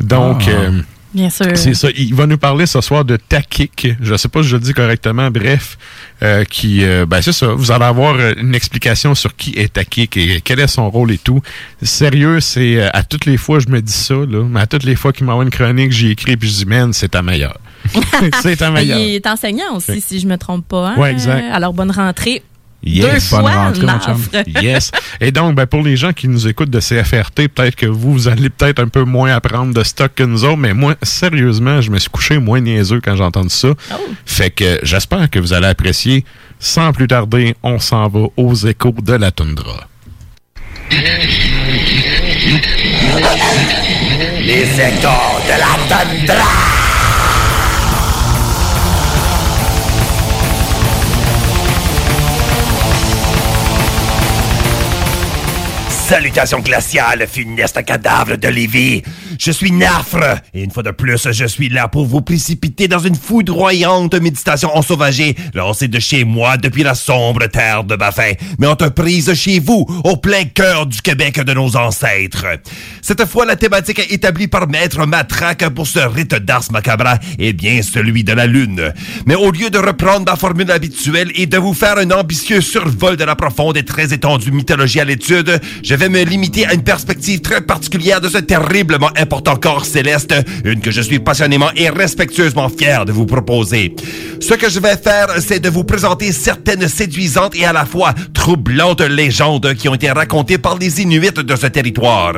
Donc... Ah. Bien sûr. c'est ça. Il va nous parler ce soir de Takik. Je sais pas si je le dis correctement. Bref, euh, qui, euh, ben c'est ça. Vous allez avoir euh, une explication sur qui est Takik et quel est son rôle et tout. Sérieux, c'est à toutes les fois je me dis ça là, mais à toutes les fois qu'il m'envoie une chronique, j'y écris puis je dis man, c'est ta meilleure. <laughs> c'est ta meilleure. Il est enseignant aussi, Oui. si je me trompe pas. hein? Ouais, exact. Alors, bonne rentrée. Yes, Deux bonne fois, rentrée, mon chum. Yes. <laughs> Et donc, ben, pour les gens qui nous écoutent de CFRT, peut-être que vous, vous allez peut-être un peu moins apprendre de stock que nous autres, mais moi, sérieusement, je me suis couché moins niaiseux quand j'ai entendu ça. Fait que j'espère que vous allez apprécier. Sans plus tarder, on s'en va aux échos de la toundra. Les échos de la tundra. Salutations glaciales, funeste cadavre de Lévis. Je suis Nafre, et une fois de plus, je suis là pour vous précipiter dans une foudroyante méditation ensauvagée, lancée de chez moi depuis la sombre terre de Baffin, mais entreprise chez vous, au plein cœur du Québec de nos ancêtres. Cette fois, la thématique établie par Maître Matraque pour ce rite d'Ars Macabra est bien celui de la Lune. Mais au lieu de reprendre ma formule habituelle et de vous faire un ambitieux survol de la profonde et très étendue mythologie à l'étude, je vais me limiter à une perspective très particulière de ce terriblement important corps céleste, une que je suis passionnément et respectueusement fier de vous proposer. Ce que je vais faire, c'est de vous présenter certaines séduisantes et à la fois troublantes légendes qui ont été racontées par les Inuits de ce territoire.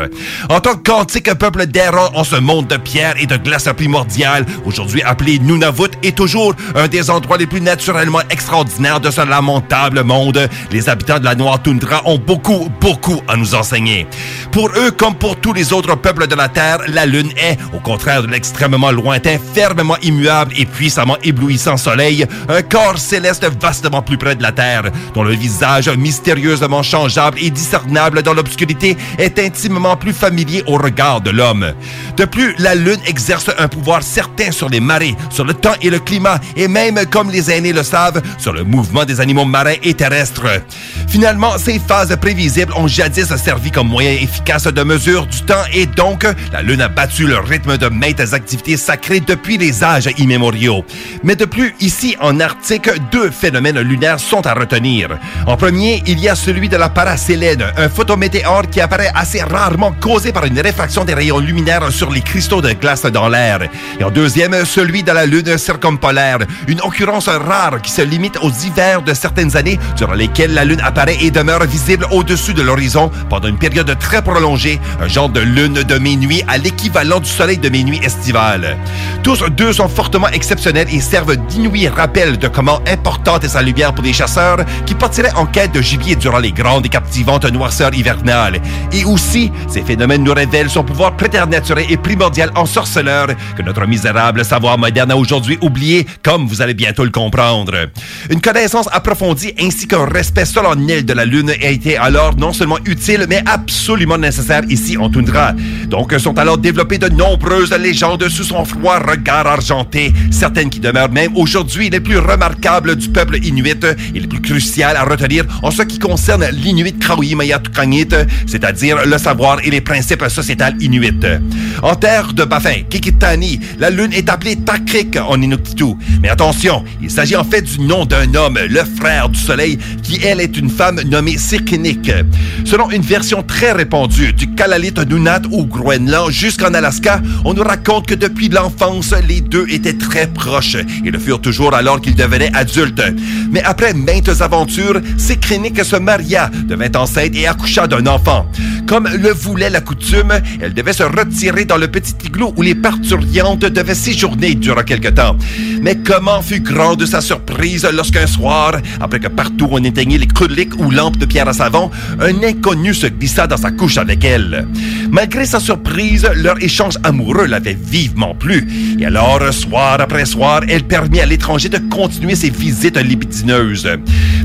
En tant qu'antique peuple d'errant en ce monde de pierre et de glace primordiale, aujourd'hui appelé Nunavut, est toujours un des endroits les plus naturellement extraordinaires de ce lamentable monde. Les habitants de la Noire Toundra ont beaucoup, beaucoup à nous enseigner. Pour eux, comme pour tous les autres peuples de la Terre, la Lune est, au contraire de l'extrêmement lointain, fermement immuable et puissamment éblouissant soleil, un corps céleste vastement plus près de la Terre, dont le visage mystérieusement changeable et discernable dans l'obscurité est intimement plus familier au regard de l'homme. De plus, la Lune exerce un pouvoir certain sur les marées, sur le temps et le climat, et même, comme les aînés le savent, sur le mouvement des animaux marins et terrestres. Finalement, ces phases prévisibles ont jadis servi comme moyen efficace de mesure du temps et donc la Lune a battu le rythme de maintes activités sacrées depuis les âges immémoriaux. Mais de plus, ici en Arctique, deux phénomènes lunaires sont à retenir. En premier, il y a celui de la parasélène, un photométéore qui apparaît assez rarement causé par une réfraction des rayons luminaires sur les cristaux de glace dans l'air. Et en deuxième, celui de la Lune circumpolaire, une occurrence rare qui se limite aux hivers de certaines années durant lesquelles la Lune apparaît et demeure visible au-dessus de l'horizon pendant une période très prolongée, un genre de lune de minuit à l'équivalent du soleil de minuit estival. Tous deux sont fortement exceptionnels et servent d'inouïs rappels de comment importante est sa lumière pour les chasseurs qui partiraient en quête de gibier durant les grandes et captivantes noirceurs hivernales. Et aussi, ces phénomènes nous révèlent son pouvoir préternaturé et primordial en sorceleur que notre misérable savoir moderne a aujourd'hui oublié, comme vous allez bientôt le comprendre. Une connaissance approfondie ainsi qu'un respect solennel de la Lune a été alors non seulement utile, mais absolument nécessaire ici en toundra. Donc sont alors développées de nombreuses légendes sous son froid regard argenté, certaines qui demeurent même aujourd'hui les plus remarquables du peuple inuit et les plus cruciales à retenir en ce qui concerne l'inuit Kraoui-Mayatukanit, c'est-à-dire le savoir et les principes sociétals inuits. En terre de Bafin, Kikitani, la lune est appelée Takrik en Inuktitut. Mais attention, il s'agit en fait du nom d'un homme, le frère du soleil, qui elle est une femme nommée Sirkinik. Selon une version très répandue du Kalalit Nunat au Groenland jusqu'en Alaska, on nous raconte que depuis l'enfance, les deux étaient très proches et le furent toujours alors qu'ils devenaient adultes. Mais après maintes aventures, Sirkinik se maria, devint enceinte et accoucha d'un enfant. Comme le voulait la coutume, elle devait se retirer dans le petit igloo où les parturiantes devaient séjourner durant quelque temps. Mais comment fut grande sa surprise lorsqu'un soir, après que partout on éteignait les cruliques ou lampes de pierre à savon, un inconnu se glissa dans sa couche avec elle. Malgré sa surprise, leur échange amoureux l'avait vivement plu. Et alors, soir après soir, elle permit à l'étranger de continuer ses visites libidineuses.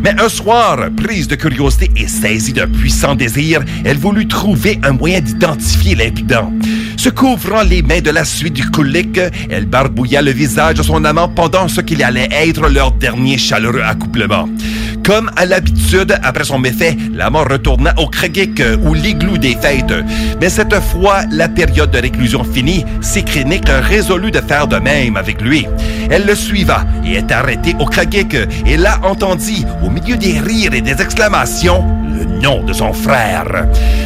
Mais un soir, prise de curiosité et saisie d'un puissant désir, elle voulut trouver un moyen d'identifier l'impudent. Se couvrant les mains de la suite du colique, elle barbouilla le visage de son amant pendant ce qu'il allait être leur dernier chaleureux accouplement. Comme à l'habitude, après son méfait, l'amant retourna au Kragik ou l'igloo des fêtes. Mais cette fois, la période de réclusion finie, Sikrinik résolut de faire de même avec lui. Elle le suiva et est arrêtée au Kragik et là entendit, au milieu des rires et des exclamations, le nom de son frère.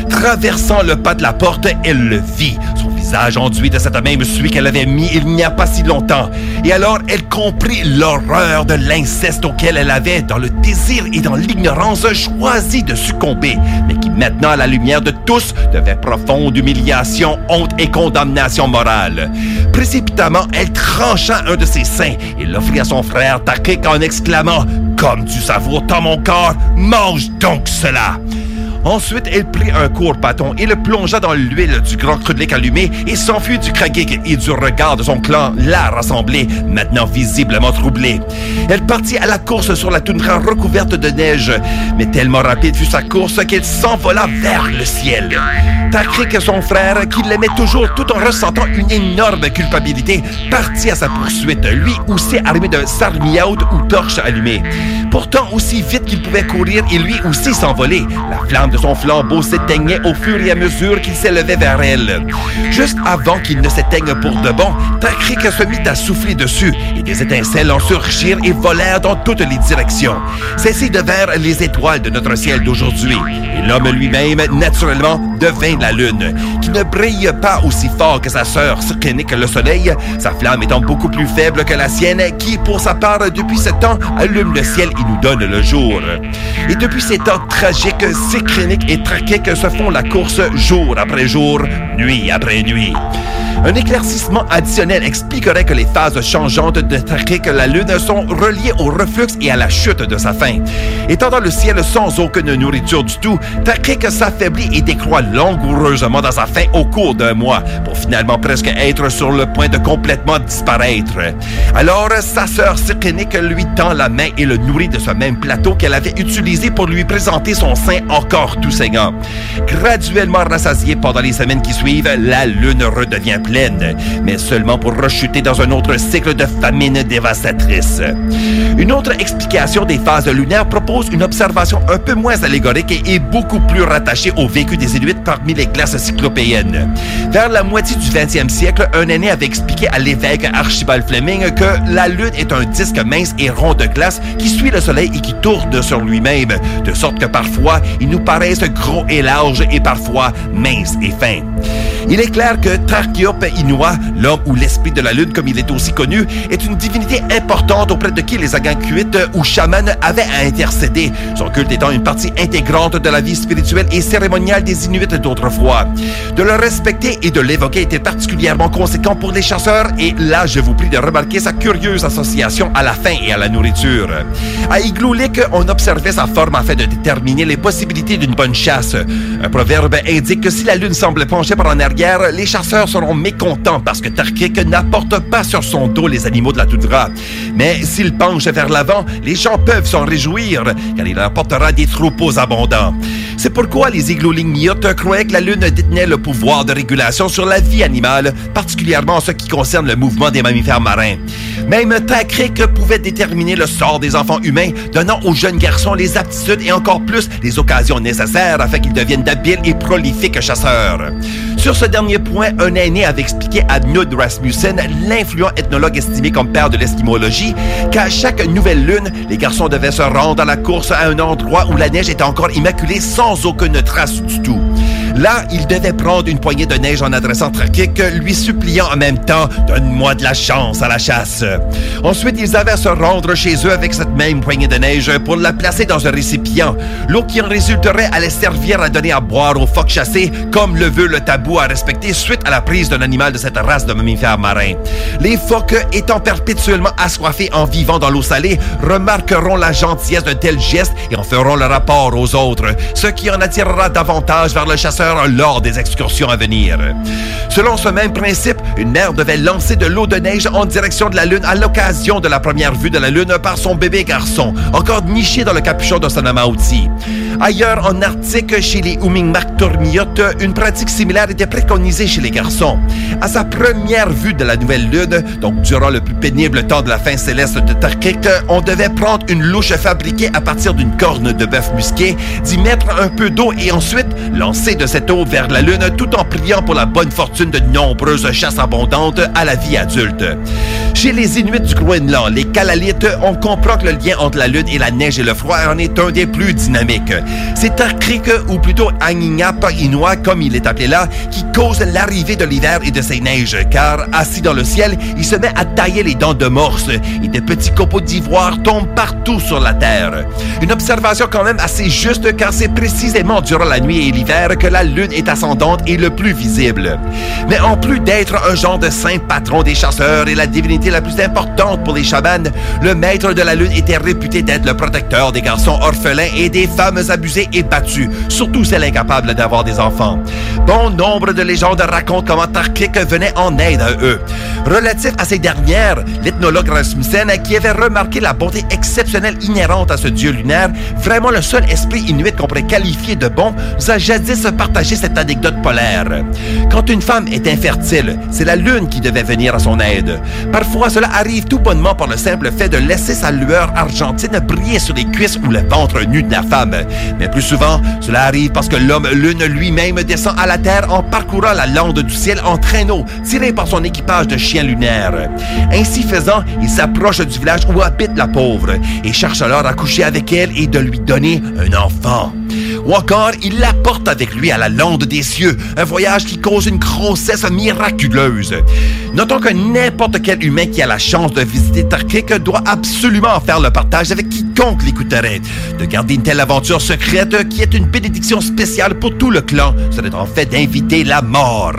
Traversant le pas de la porte, elle le vit, son visage enduit de cette même suie qu'elle avait mis il n'y a pas si longtemps. Et alors, elle comprit l'horreur de l'inceste auquel elle avait, dans le désir et dans l'ignorance, choisi de succomber, maintenant, à la lumière de tous, devait profonde humiliation, honte et condamnation morale. Précipitamment, elle trancha un de ses seins et l'offrit à son frère Takik en exclamant « Comme tu savoures tant mon corps, mange donc cela !» Ensuite, elle prit un court bâton et le plongea dans l'huile du grand crudelic allumé et s'enfuit du Kragik et du regard de son clan, là rassemblé, maintenant visiblement troublé. Elle partit à la course sur la toundra recouverte de neige, mais tellement rapide fut sa course qu'elle s'envola vers le ciel. Takrik, son frère, qui l'aimait toujours tout en ressentant une énorme culpabilité, partit à sa poursuite, lui aussi armé d'un sarmiaud ou torche allumée. Pourtant, aussi vite qu'il pouvait courir, et lui aussi s'envoler. La flamme de son flambeau s'éteignait au fur et à mesure qu'il s'élevait vers elle. Juste avant qu'il ne s'éteigne pour de bon, Takrik se mit à souffler dessus, et des étincelles en surgirent et volèrent dans toutes les directions. Celles-ci devinrent les étoiles de notre ciel d'aujourd'hui. Et l'homme lui-même, naturellement, devint la lune, qui ne brille pas aussi fort que sa sœur Sirkenik le soleil, sa flamme étant beaucoup plus faible que la sienne, qui, pour sa part, depuis ce temps, allume le ciel et nous donne le jour. Et depuis ces temps tragiques, Et Trakik se font la course jour après jour, nuit après nuit. Un éclaircissement additionnel expliquerait que les phases changeantes de Trakik la Lune sont reliées au reflux et à la chute de sa faim. Étant dans le ciel sans aucune nourriture du tout, Trakik s'affaiblit et décroît langoureusement dans sa faim au cours d'un mois, pour finalement presque être sur le point de complètement disparaître. Alors, sa sœur Sirkenik lui tend la main et le nourrit de ce même plateau qu'elle avait utilisé pour lui présenter son sein encore tout saignant. Graduellement rassasiée pendant les semaines qui suivent, la Lune redevient pleine, mais seulement pour rechuter dans un autre cycle de famine dévastatrice. Une autre explication des phases lunaires propose une observation un peu moins allégorique et, beaucoup plus rattachée au vécu des Inuits parmi les classes cyclopéennes. Vers la moitié du 20e siècle, un aîné avait expliqué à l'évêque Archibald Fleming que la Lune est un disque mince et rond de glace qui suit le Soleil et qui tourne sur lui-même, de sorte que parfois il nous paraisse gros et large et parfois mince et fin. Il est clair que Tarkiop Inua, l'homme ou l'esprit de la lune comme il est aussi connu, est une divinité importante auprès de qui les Agankhuites ou chamans avaient à intercéder, son culte étant une partie intégrante de la vie spirituelle et cérémoniale des Inuits d'autrefois. De le respecter et de l'évoquer était particulièrement conséquent pour les chasseurs et là, je vous prie de remarquer sa curieuse association à la faim et à la nourriture. À Igloolik, on observait sa forme afin de déterminer les possibilités d'une bonne chasse. Un proverbe indique que si la lune semble pencher par en arrière, les chasseurs seront mécontents parce que Tarkik n'apporte pas sur son dos les animaux de la toundra. Mais s'il penche vers l'avant, les gens peuvent s'en réjouir car il apportera des troupeaux abondants. C'est pourquoi les Igloolik croyaient que la lune détenait le pouvoir de régulation sur la vie animale, particulièrement en ce qui concerne le mouvement des mammifères marins. Même Takrik pouvait déterminer le sort des enfants humains, donnant aux jeunes garçons les aptitudes et encore plus les occasions nécessaires afin qu'ils deviennent d'habiles et prolifiques chasseurs. Sur ce dernier point, un aîné avait expliqué à Nud Rasmussen, l'influent ethnologue estimé comme père de l'esquimologie, qu'à chaque nouvelle lune, les garçons devaient se rendre à la course à un endroit où la neige était encore immaculée sans aucune trace du tout. Là, il devait prendre une poignée de neige en adressant Trakik, lui suppliant en même temps « Donne-moi de la chance à la chasse ». Ensuite, ils avaient à se rendre chez eux avec cette même poignée de neige pour la placer dans un récipient. L'eau qui en résulterait allait servir à donner à boire aux phoques chassés, comme le veut le tabou à respecter suite à la prise d'un animal de cette race de mammifères marins. Les phoques, étant perpétuellement assoiffés en vivant dans l'eau salée, remarqueront la gentillesse d'un tel geste et en feront le rapport aux autres, ce qui en attirera davantage vers le chasseur lors des excursions à venir. Selon ce même principe, une mère devait lancer de l'eau de neige en direction de la Lune à l'occasion de la première vue de la Lune par son bébé garçon, encore niché dans le capuchon de son amauti. Ailleurs en Arctique, chez les Umingmak Tormiotes, une pratique similaire était préconisée chez les garçons. À sa première vue de la nouvelle Lune, donc durant le plus pénible temps de la fin céleste de Tarkik, on devait prendre une louche fabriquée à partir d'une corne de bœuf musqué, d'y mettre un peu d'eau et ensuite lancer de cette eau vers la Lune tout en priant pour la bonne fortune de nombreuses chasses abondantes à la vie adulte. Chez les Inuits du Groenland, les Kalalites, on comprend que le lien entre la Lune et la neige et le froid en est un des plus dynamiques. C'est Tarkrik, ou plutôt Angignap Inua, comme il est appelé là, qui cause l'arrivée de l'hiver et de ses neiges, car assis dans le ciel, il se met à tailler les dents de morse et de petits copeaux d'ivoire tombent partout sur la terre. Une observation quand même assez juste, car c'est précisément durant la nuit et l'hiver que la lune est ascendante et le plus visible. Mais en plus d'être un genre de saint patron des chasseurs et la divinité la plus importante pour les chamans, le maître de la lune était réputé d'être le protecteur des garçons orphelins et des femmes abusées et battues, surtout celles incapables d'avoir des enfants. Bon nombre de légendes racontent comment Tarkik venait en aide à eux. Relatif à ces dernières, l'ethnologue Rasmussen, qui avait remarqué la bonté exceptionnelle inhérente à ce dieu lunaire, vraiment le seul esprit inuit qu'on pourrait qualifier de bon, nous a jadis partagé cette anecdote polaire. Quand une femme est infertile, c'est la lune qui devait venir à son aide. Parfois, cela arrive tout bonnement par le simple fait de laisser sa lueur argentine briller sur les cuisses ou le ventre nu de la femme. Mais plus souvent, cela arrive parce que l'homme lune lui-même descend à la terre en parcourant la lande du ciel en traîneau, tiré par son équipage de chiens lunaires. Ainsi faisant, il s'approche du village où habite la pauvre et cherche alors à coucher avec elle et de lui donner un enfant. Ou encore, il la porte avec lui à la lande des cieux, un voyage qui cause une grossesse miraculeuse. Notons que n'importe quel humain qui a la chance de visiter Tarkik doit absolument faire le partage avec quiconque l'écouterait. De garder une telle aventure secrète qui est une bénédiction spéciale pour tout le clan, serait en fait d'inviter la mort.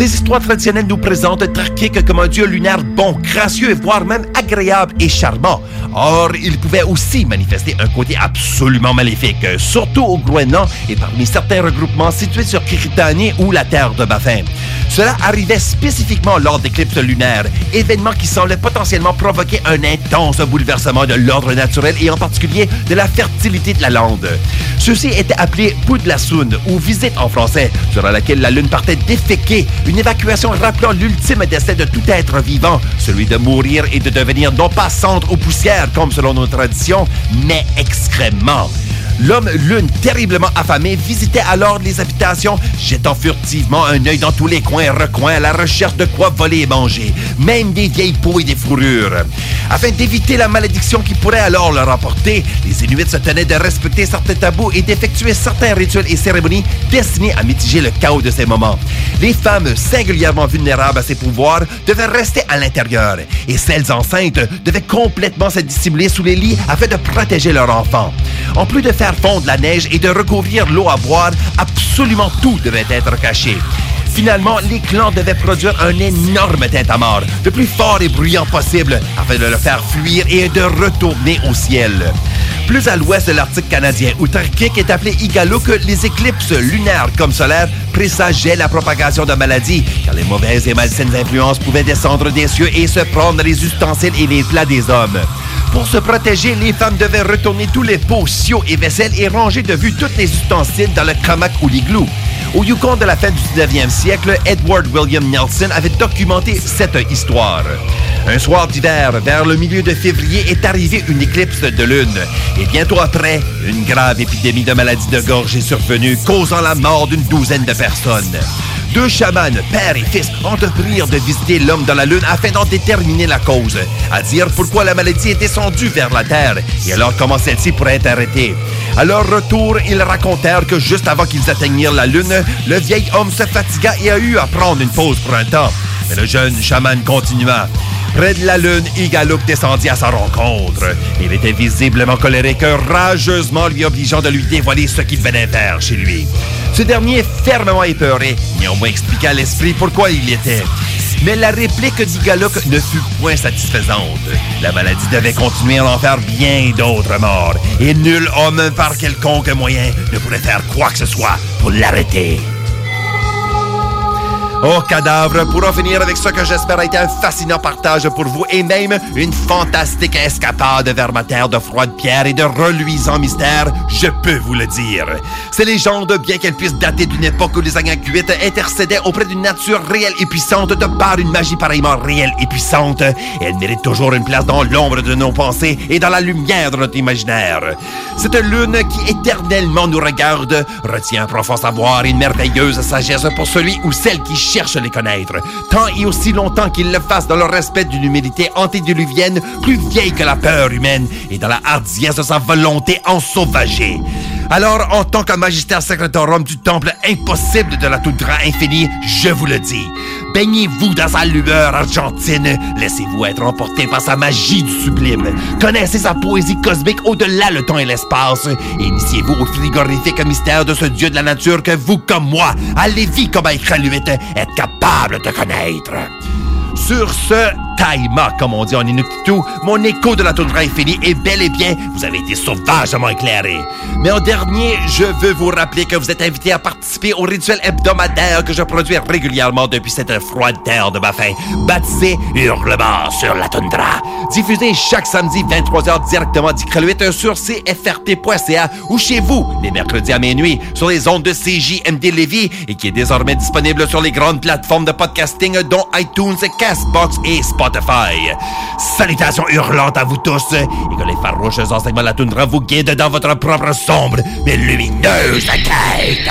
Ces histoires traditionnelles nous présentent Tarkik comme un dieu lunaire bon, gracieux voire même agréable et charmant. Or, il pouvait aussi manifester un côté absolument maléfique, surtout au Groenland et parmi certains regroupements situés sur Kiritani ou la terre de Baffin. Cela arrivait spécifiquement lors d'éclipses lunaires, événement qui semblait potentiellement provoquer un intense bouleversement de l'ordre naturel et en particulier de la fertilité de la lande. Ceci était appelé Poudlasoun ou visite en français, durant laquelle la lune partait déféquer, une évacuation rappelant l'ultime destin de tout être vivant, celui de mourir et de devenir non pas cendre ou poussière comme selon nos traditions, mais excrément. L'homme lune, terriblement affamé, visitait alors les habitations, jetant furtivement un œil dans tous les coins et recoins à la recherche de quoi voler et manger, même des vieilles peaux et des fourrures. Afin d'éviter la malédiction qui pourrait alors leur emporter, les Inuits se tenaient de respecter certains tabous et d'effectuer certains rituels et cérémonies destinés à mitiger le chaos de ces moments. Les femmes singulièrement vulnérables à ces pouvoirs devaient rester à l'intérieur et celles enceintes devaient complètement se dissimuler sous les lits afin de protéger leur enfant. En plus de faire fondre la neige et de recouvrir l'eau à boire, absolument tout devait être caché. Finalement, les clans devaient produire un énorme tintamarre, le plus fort et bruyant possible, afin de le faire fuir et de retourner au ciel. Plus à l'ouest de l'Arctique canadien, où Tarkik est appelé Igaluk, les éclipses lunaires comme solaires présageaient la propagation de maladies, car les mauvaises et malsaines influences pouvaient descendre des cieux et se prendre les ustensiles et les plats des hommes. Pour se protéger, les femmes devaient retourner tous les pots, siots et vaisselles et ranger de vue tous les ustensiles dans le kamak ou l'igloo. Au Yukon de la fin du 19e siècle, Edward William Nelson avait documenté cette histoire. Un soir d'hiver, vers le milieu de février, est arrivée une éclipse de lune. Et bientôt après, une grave épidémie de maladies de gorge est survenue, causant la mort d'une douzaine de personnes. Deux chamans, père et fils, entreprirent de visiter l'homme dans la Lune afin d'en déterminer la cause, à dire pourquoi la maladie est descendue vers la Terre et alors comment celle-ci pourrait être arrêtée? À leur retour, ils racontèrent que juste avant qu'ils atteignirent la Lune, le vieil homme se fatigua et a eu à prendre une pause pour un temps. Mais le jeune chaman continua. Près de la lune, Igaluk descendit à sa rencontre. Il était visiblement colérique, rageusement lui obligeant de lui dévoiler ce qu'il venait faire chez lui. Ce dernier, fermement épeuré, néanmoins expliqua à l'esprit pourquoi il y était. Mais la réplique d'Igaluk ne fut point satisfaisante. La maladie devait continuer à en faire bien d'autres morts, et nul homme par quelconque moyen ne pourrait faire quoi que ce soit pour l'arrêter. Oh, cadavre, pour en finir avec ce que j'espère être un fascinant partage pour vous et même une fantastique escapade vers ma terre de froide pierre et de reluisant mystère, je peux vous le dire. Ces légendes, bien qu'elles puissent dater d'une époque où les Angakuites intercédaient auprès d'une nature réelle et puissante de par une magie pareillement réelle et puissante, elles méritent toujours une place dans l'ombre de nos pensées et dans la lumière de notre imaginaire. Cette lune qui éternellement nous regarde retient un profond savoir et une merveilleuse sagesse pour celui ou celle qui cherche à les connaître, tant et aussi longtemps qu'ils le fassent dans le respect d'une humilité antédiluvienne plus vieille que la peur humaine et dans la hardiesse de sa volonté ensauvagée. Alors, en tant que magistère secretorum du temple impossible de la toundra infinie, je vous le dis, baignez-vous dans sa lueur argentine, laissez-vous être emporté par sa magie du sublime, connaissez sa poésie cosmique au-delà le temps et l'espace, initiez-vous au frigorifique mystère de ce dieu de la nature que vous, comme moi, à Lévis comme à Iqaluit, êtes capable de connaître. Sur ce taïma, comme on dit en Inuktitut, mon écho de la toundra infinie est bel et bien, vous avez été sauvagement éclairé. Mais en dernier, je veux vous rappeler que vous êtes invité à participer au rituel hebdomadaire que je produis régulièrement depuis cette froide terre de ma faim, baptisé Hurlement sur la toundra. Diffusé chaque samedi 23h directement d'Iqaluit sur cfrt.ca ou chez vous, les mercredis à minuit, sur les ondes de CJMD Lévis et qui est désormais disponible sur les grandes plateformes de podcasting dont iTunes, Castbox et Spotify. Salutations hurlantes à vous tous et que les farouches enseignements de la toundra vous guident dans votre propre sombre mais lumineuse quête.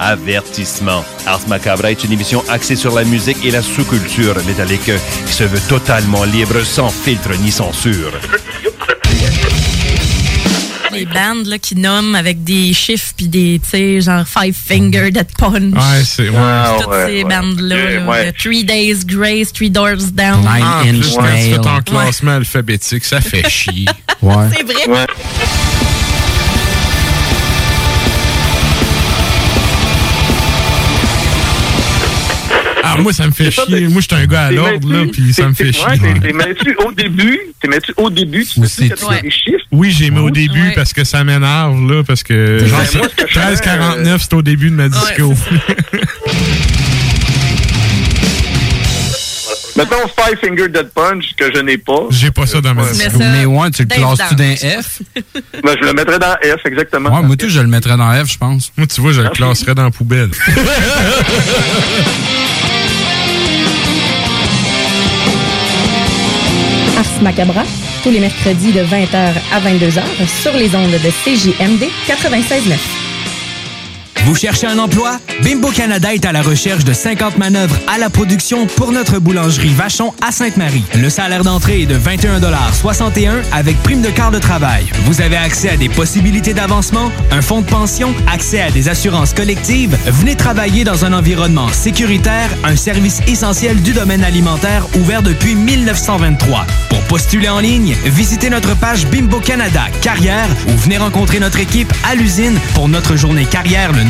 Avertissement. Ars Macabra est une émission axée sur la musique et la sous-culture métallique qui se veut totalement libre, sans filtre ni censure. Les bandes là, qui nomment avec des chiffres puis des, tu sais, genre Five Finger Dead Punch. Ouais, c'est. Ouais. Toutes ouais, ces ouais. bandes-là. Là, Three Days Grace, Three Doors Down. Ah, en plus, quand tu fais ton classement alphabétique, ça fait <laughs> chier. Ouais. C'est vrai. Ah, moi, ça me fait chier. Moi, je suis un gars à l'ordre, là, puis ça me fait chier. ouais, t'es- t'es mets-tu au début, t'es mets-tu au début, tu sais fais des chiffres. Oui, j'ai mis au début parce que ça m'énerve, là, parce que genre, Ben, que fais, 13,49, c'est au début de ma disco. <laughs> Mettons Five Finger Dead Punch, que je n'ai pas. J'ai pas ça dans ma disco. Mais ouais, tu le classes-tu d'un F? Ben, je le mettrais dans F, exactement. Ouais, moi, tout, je le mettrais dans F, je pense. Moi, tu vois, je le classerais dans la poubelle. <laughs> Ars Macabra, tous les mercredis de 20h à 22h sur les ondes de CJMD 96.9. Vous cherchez un emploi? Bimbo Canada est à la recherche de 50 manœuvres à la production pour notre boulangerie Vachon à Sainte-Marie. Le salaire d'entrée est de 21,61 avec prime de quart de travail. Vous avez accès à des possibilités d'avancement, un fonds de pension, accès à des assurances collectives. Venez travailler dans un environnement sécuritaire, un service essentiel du domaine alimentaire ouvert depuis 1923. Pour postuler en ligne, visitez notre page Bimbo Canada Carrière ou venez rencontrer notre équipe à l'usine pour notre journée carrière le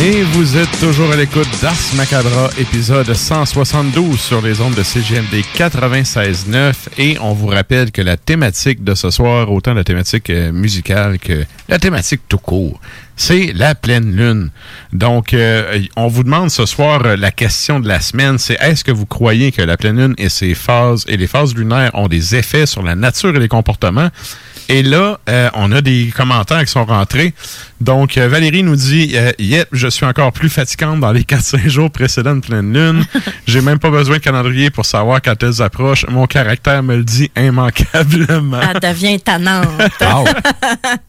Et vous êtes toujours à l'écoute d'Ars Macabra, épisode 172 sur les ondes de CGMD 96.9. Et on vous rappelle que la thématique de ce soir, autant la thématique euh, musicale que la thématique tout court, c'est la pleine lune. Donc, euh, on vous demande ce soir euh, la question de la semaine, c'est est-ce que vous croyez que la pleine lune et ses phases et les phases lunaires ont des effets sur la nature et les comportements? Et là, euh, on a des commentaires qui sont rentrés. Donc, euh, Valérie nous dit euh, Yep, je suis encore plus fatigante dans les 4-5 jours précédents de pleine lune. <laughs> J'ai même pas besoin de calendrier pour savoir quand elles approchent. Mon caractère me le dit immanquablement. Elle devient tannante. <laughs>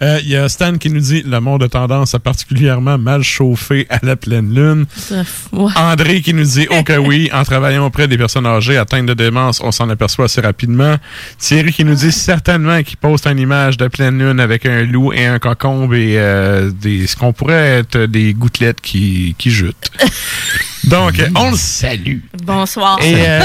Il y a Stan qui nous dit le monde a tendance à particulièrement mal chauffer à la pleine lune. Ouais. André qui nous dit Oh que oui, en travaillant auprès des personnes âgées atteintes de démence, on s'en aperçoit assez rapidement. Thierry qui nous dit certainement qu'il poste une image de pleine lune avec un loup et un cocombe et euh, des, ce qu'on pourrait être des gouttelettes qui, qui jutent. <laughs> Donc, on le salue. Bonsoir. Et euh,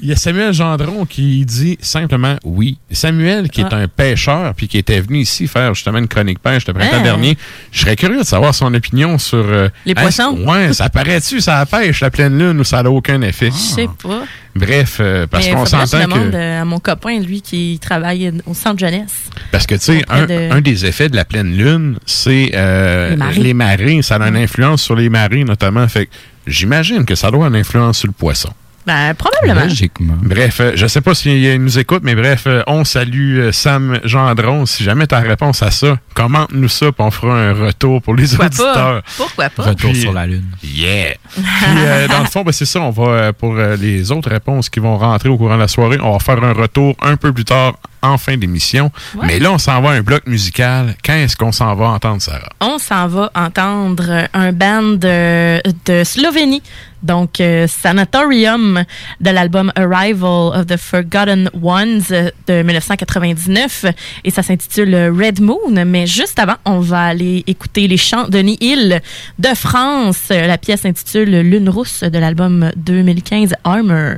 il y a Samuel Gendron qui dit simplement oui. Samuel, qui est Ah. un pêcheur, puis qui était venu ici faire justement une chronique pêche le printemps Ah. dernier, je serais curieux de savoir son opinion sur... euh, Les est-ce- poissons? Ouais, ça paraît-tu, ça pêche la pleine lune ou ça n'a aucun effet? Je sais pas. Bref, euh, parce qu'on faudrait que je s'entend demande à mon copain, lui, qui travaille au centre jeunesse. Parce que, tu sais, un, de- un des effets de la pleine lune, c'est euh, Les marées. les marées. Ça a une influence sur les marées, notamment. Fait que j'imagine que ça doit avoir une influence sur le poisson. Ben, probablement. Logiquement. Bref, euh, je sais pas s'il nous écoute, mais bref, euh, on salue euh, Sam Gendron. Si jamais ta réponse à ça, commente-nous ça, puis on fera un retour pour les Pourquoi auditeurs. pas? Pourquoi pas? Retour Puis- sur la Lune. Yeah! <laughs> Puis, euh, dans le fond, ben, c'est ça. On va, pour les autres réponses qui vont rentrer au courant de la soirée, on va faire un retour un peu plus tard en fin d'émission. Mais là, on s'en va à un bloc musical. Quand est-ce qu'on s'en va entendre, Sarah? On s'en va entendre un band de, de Slovénie, donc euh, Sanatorium, de l'album Arrival of the Forgotten Ones de 1999, et ça s'intitule Red Moon. Mais juste avant, on va aller écouter les chants de Hill de France. La pièce s'intitule Lune rousse de l'album 2015 Armor.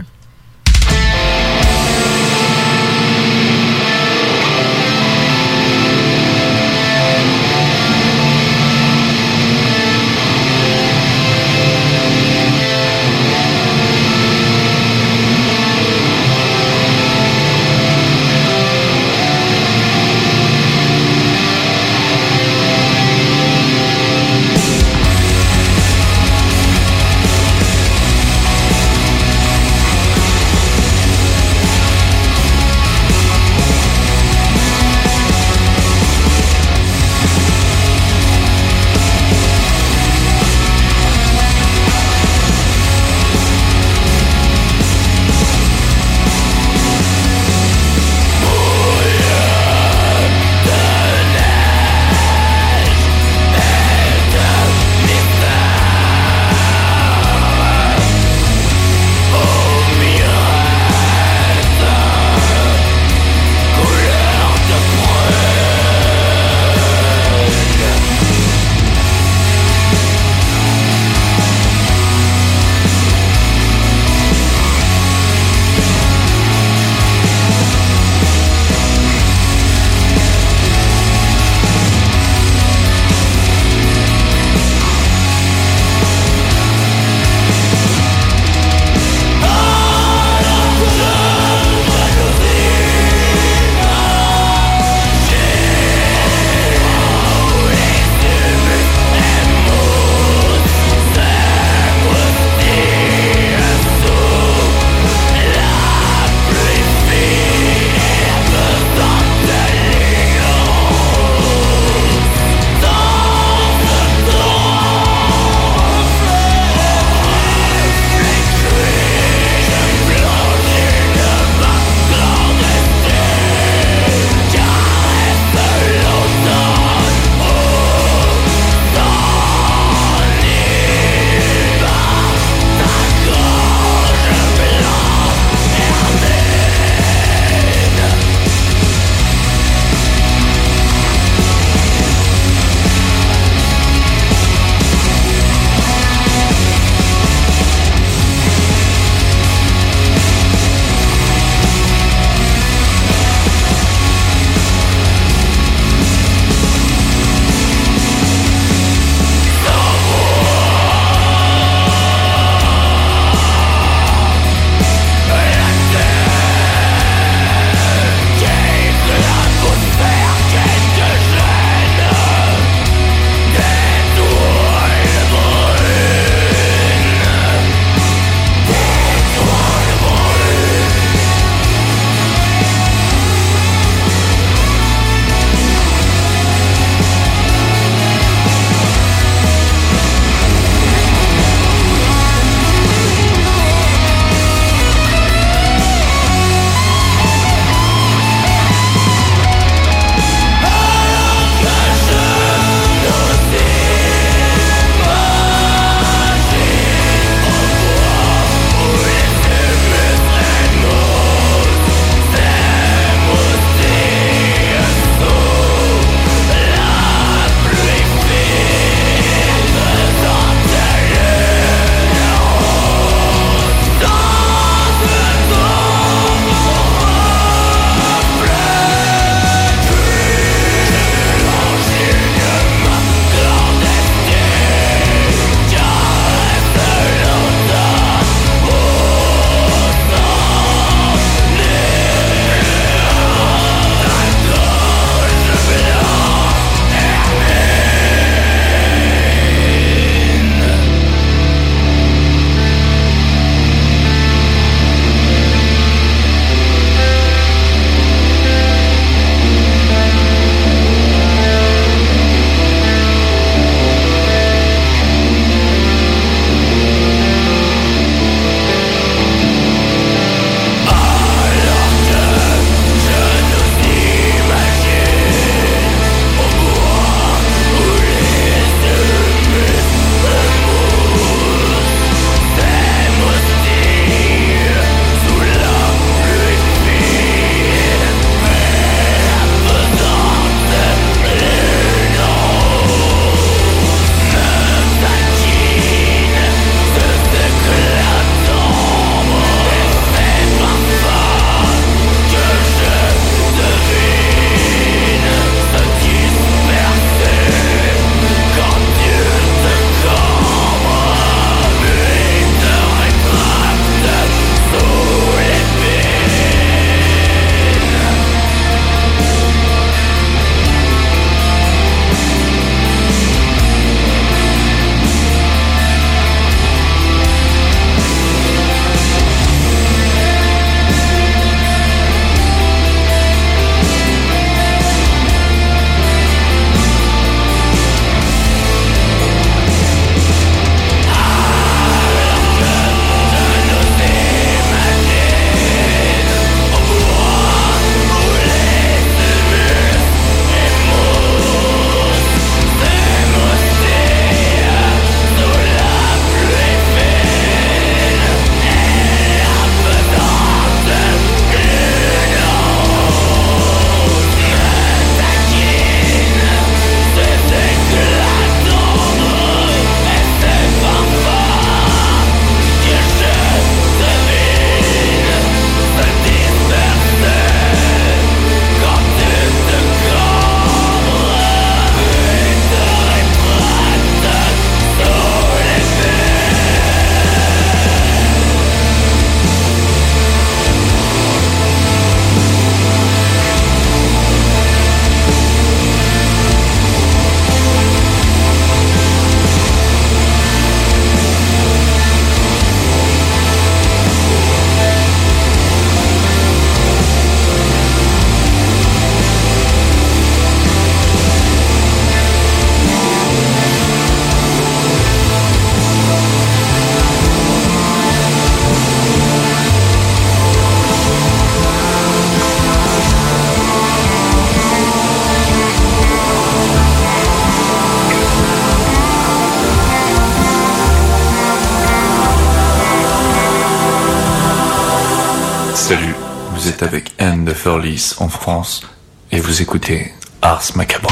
En France et vous écoutez Ars Macabre.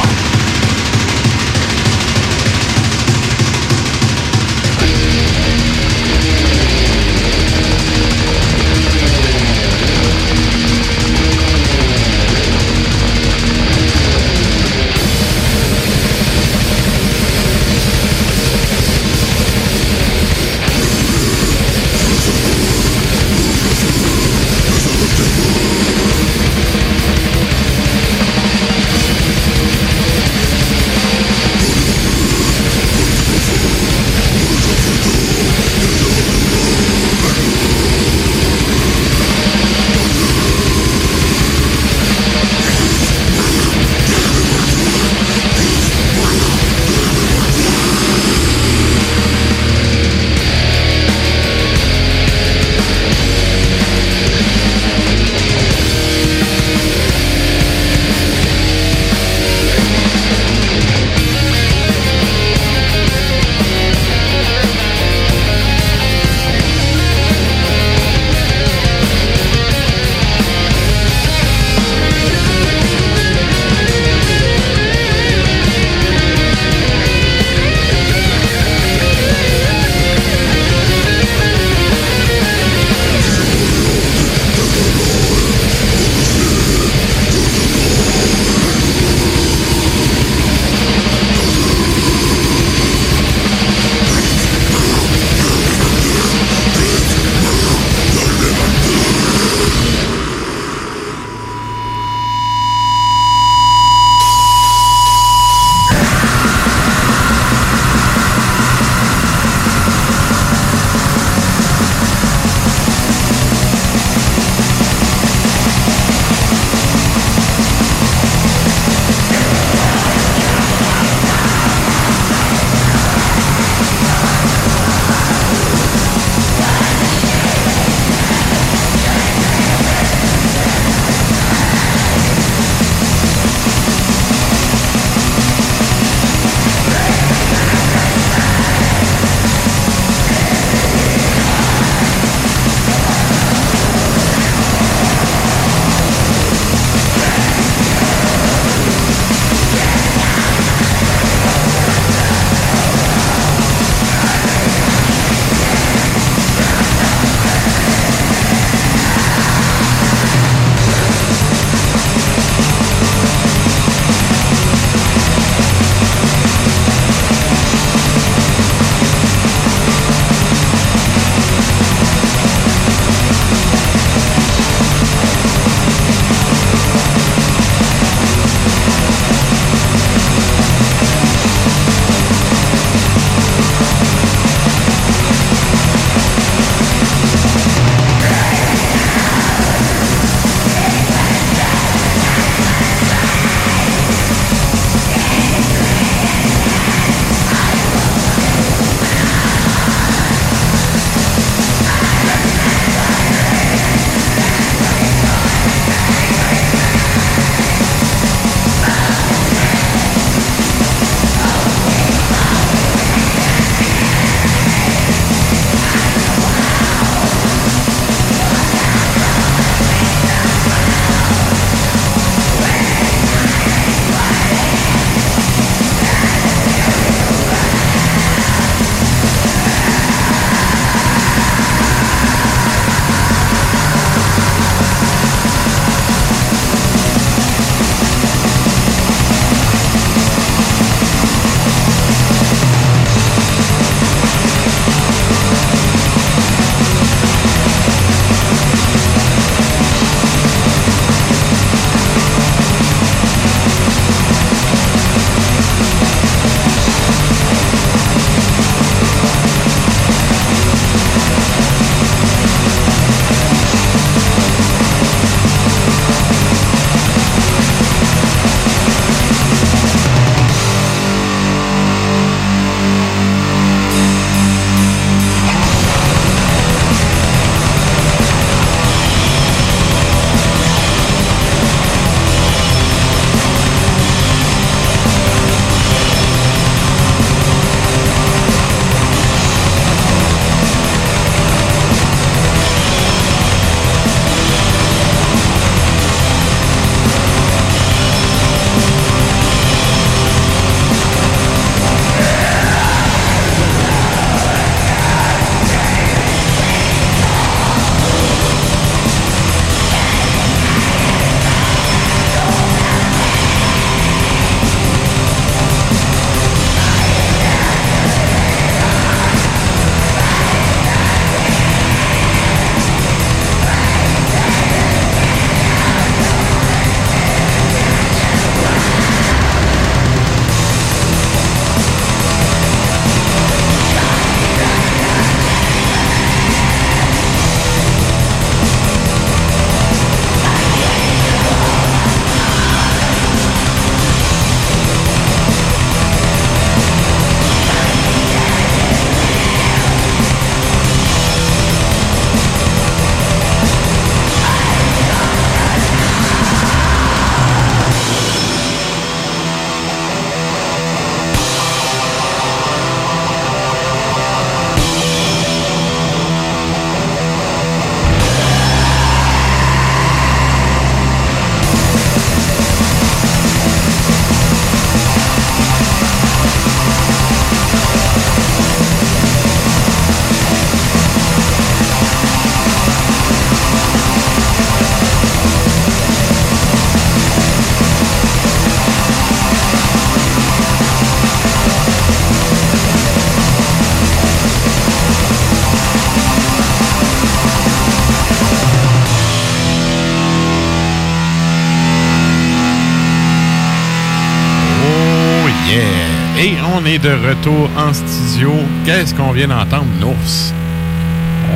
Est de retour en studio. Qu'est-ce qu'on vient d'entendre, Nours?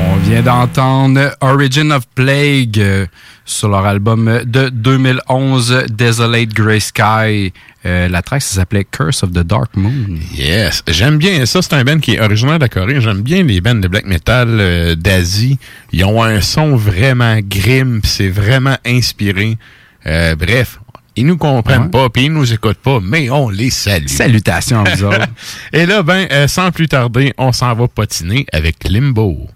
On vient d'entendre Origin of Plague euh, sur leur album de 2011, Desolate Grey Sky. Euh, la track ça s'appelait Curse of the Dark Moon. Yes, j'aime bien ça. C'est un band qui est originaire de la Corée. J'aime bien les bands de black metal euh, d'Asie. Ils ont un son vraiment grim, c'est vraiment inspiré. Bref, ils nous comprennent pas, puis ils nous écoutent pas, mais on les salue. Salutations à vous <laughs> autres. Et là, ben, euh, sans plus tarder, on s'en va patiner avec Limbo.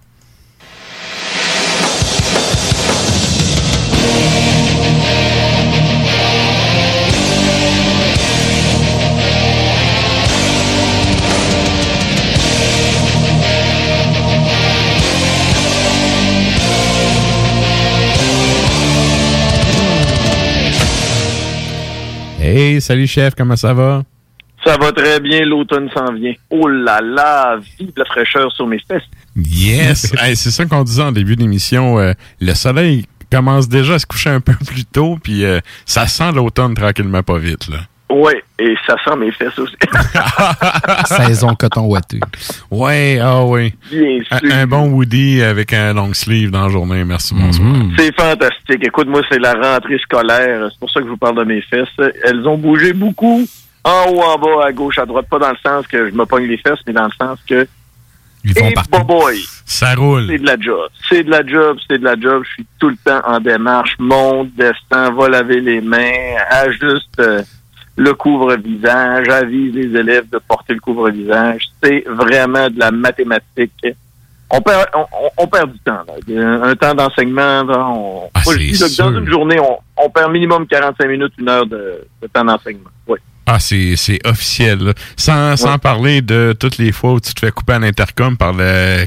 Hey, salut chef, comment ça va? Ça va très bien, l'automne s'en vient. Oh là là, vive la fraîcheur sur mes fesses. Yes! <laughs> Hey, c'est ça qu'on disait en début d'émission. euh, le soleil commence déjà à se coucher un peu <laughs> plus tôt, puis euh, ça sent l'automne tranquillement pas vite. Là. Oui, et ça sent mes fesses aussi. <laughs> Saison coton ouaté. Ouais, ah oui. Bien sûr. un bon Woody avec un long sleeve dans la journée. Merci, bonsoir. C'est fantastique. Écoute, moi, c'est la rentrée scolaire. C'est pour ça que je vous parle de mes fesses. Elles ont bougé beaucoup. En haut, en bas, à gauche, à droite. Pas dans le sens que je me pogne les fesses, mais dans le sens que. Ils vont partout. boy, Ça roule. c'est de la job. C'est de la job, c'est de la job. Je suis tout le temps en démarche. Monte, descend, va laver les mains, ajuste euh, le couvre-visage, avise les élèves de porter le couvre-visage. C'est vraiment de la mathématique. On perd, on, on- perd du temps. là. Un, temps d'enseignement, on, Ah, dans une journée, on, on perd minimum 45 minutes, une heure de, de temps d'enseignement. Oui. Ah, c'est c'est officiel. là. Sans, sans parler de toutes les fois où tu te fais couper à l'intercom par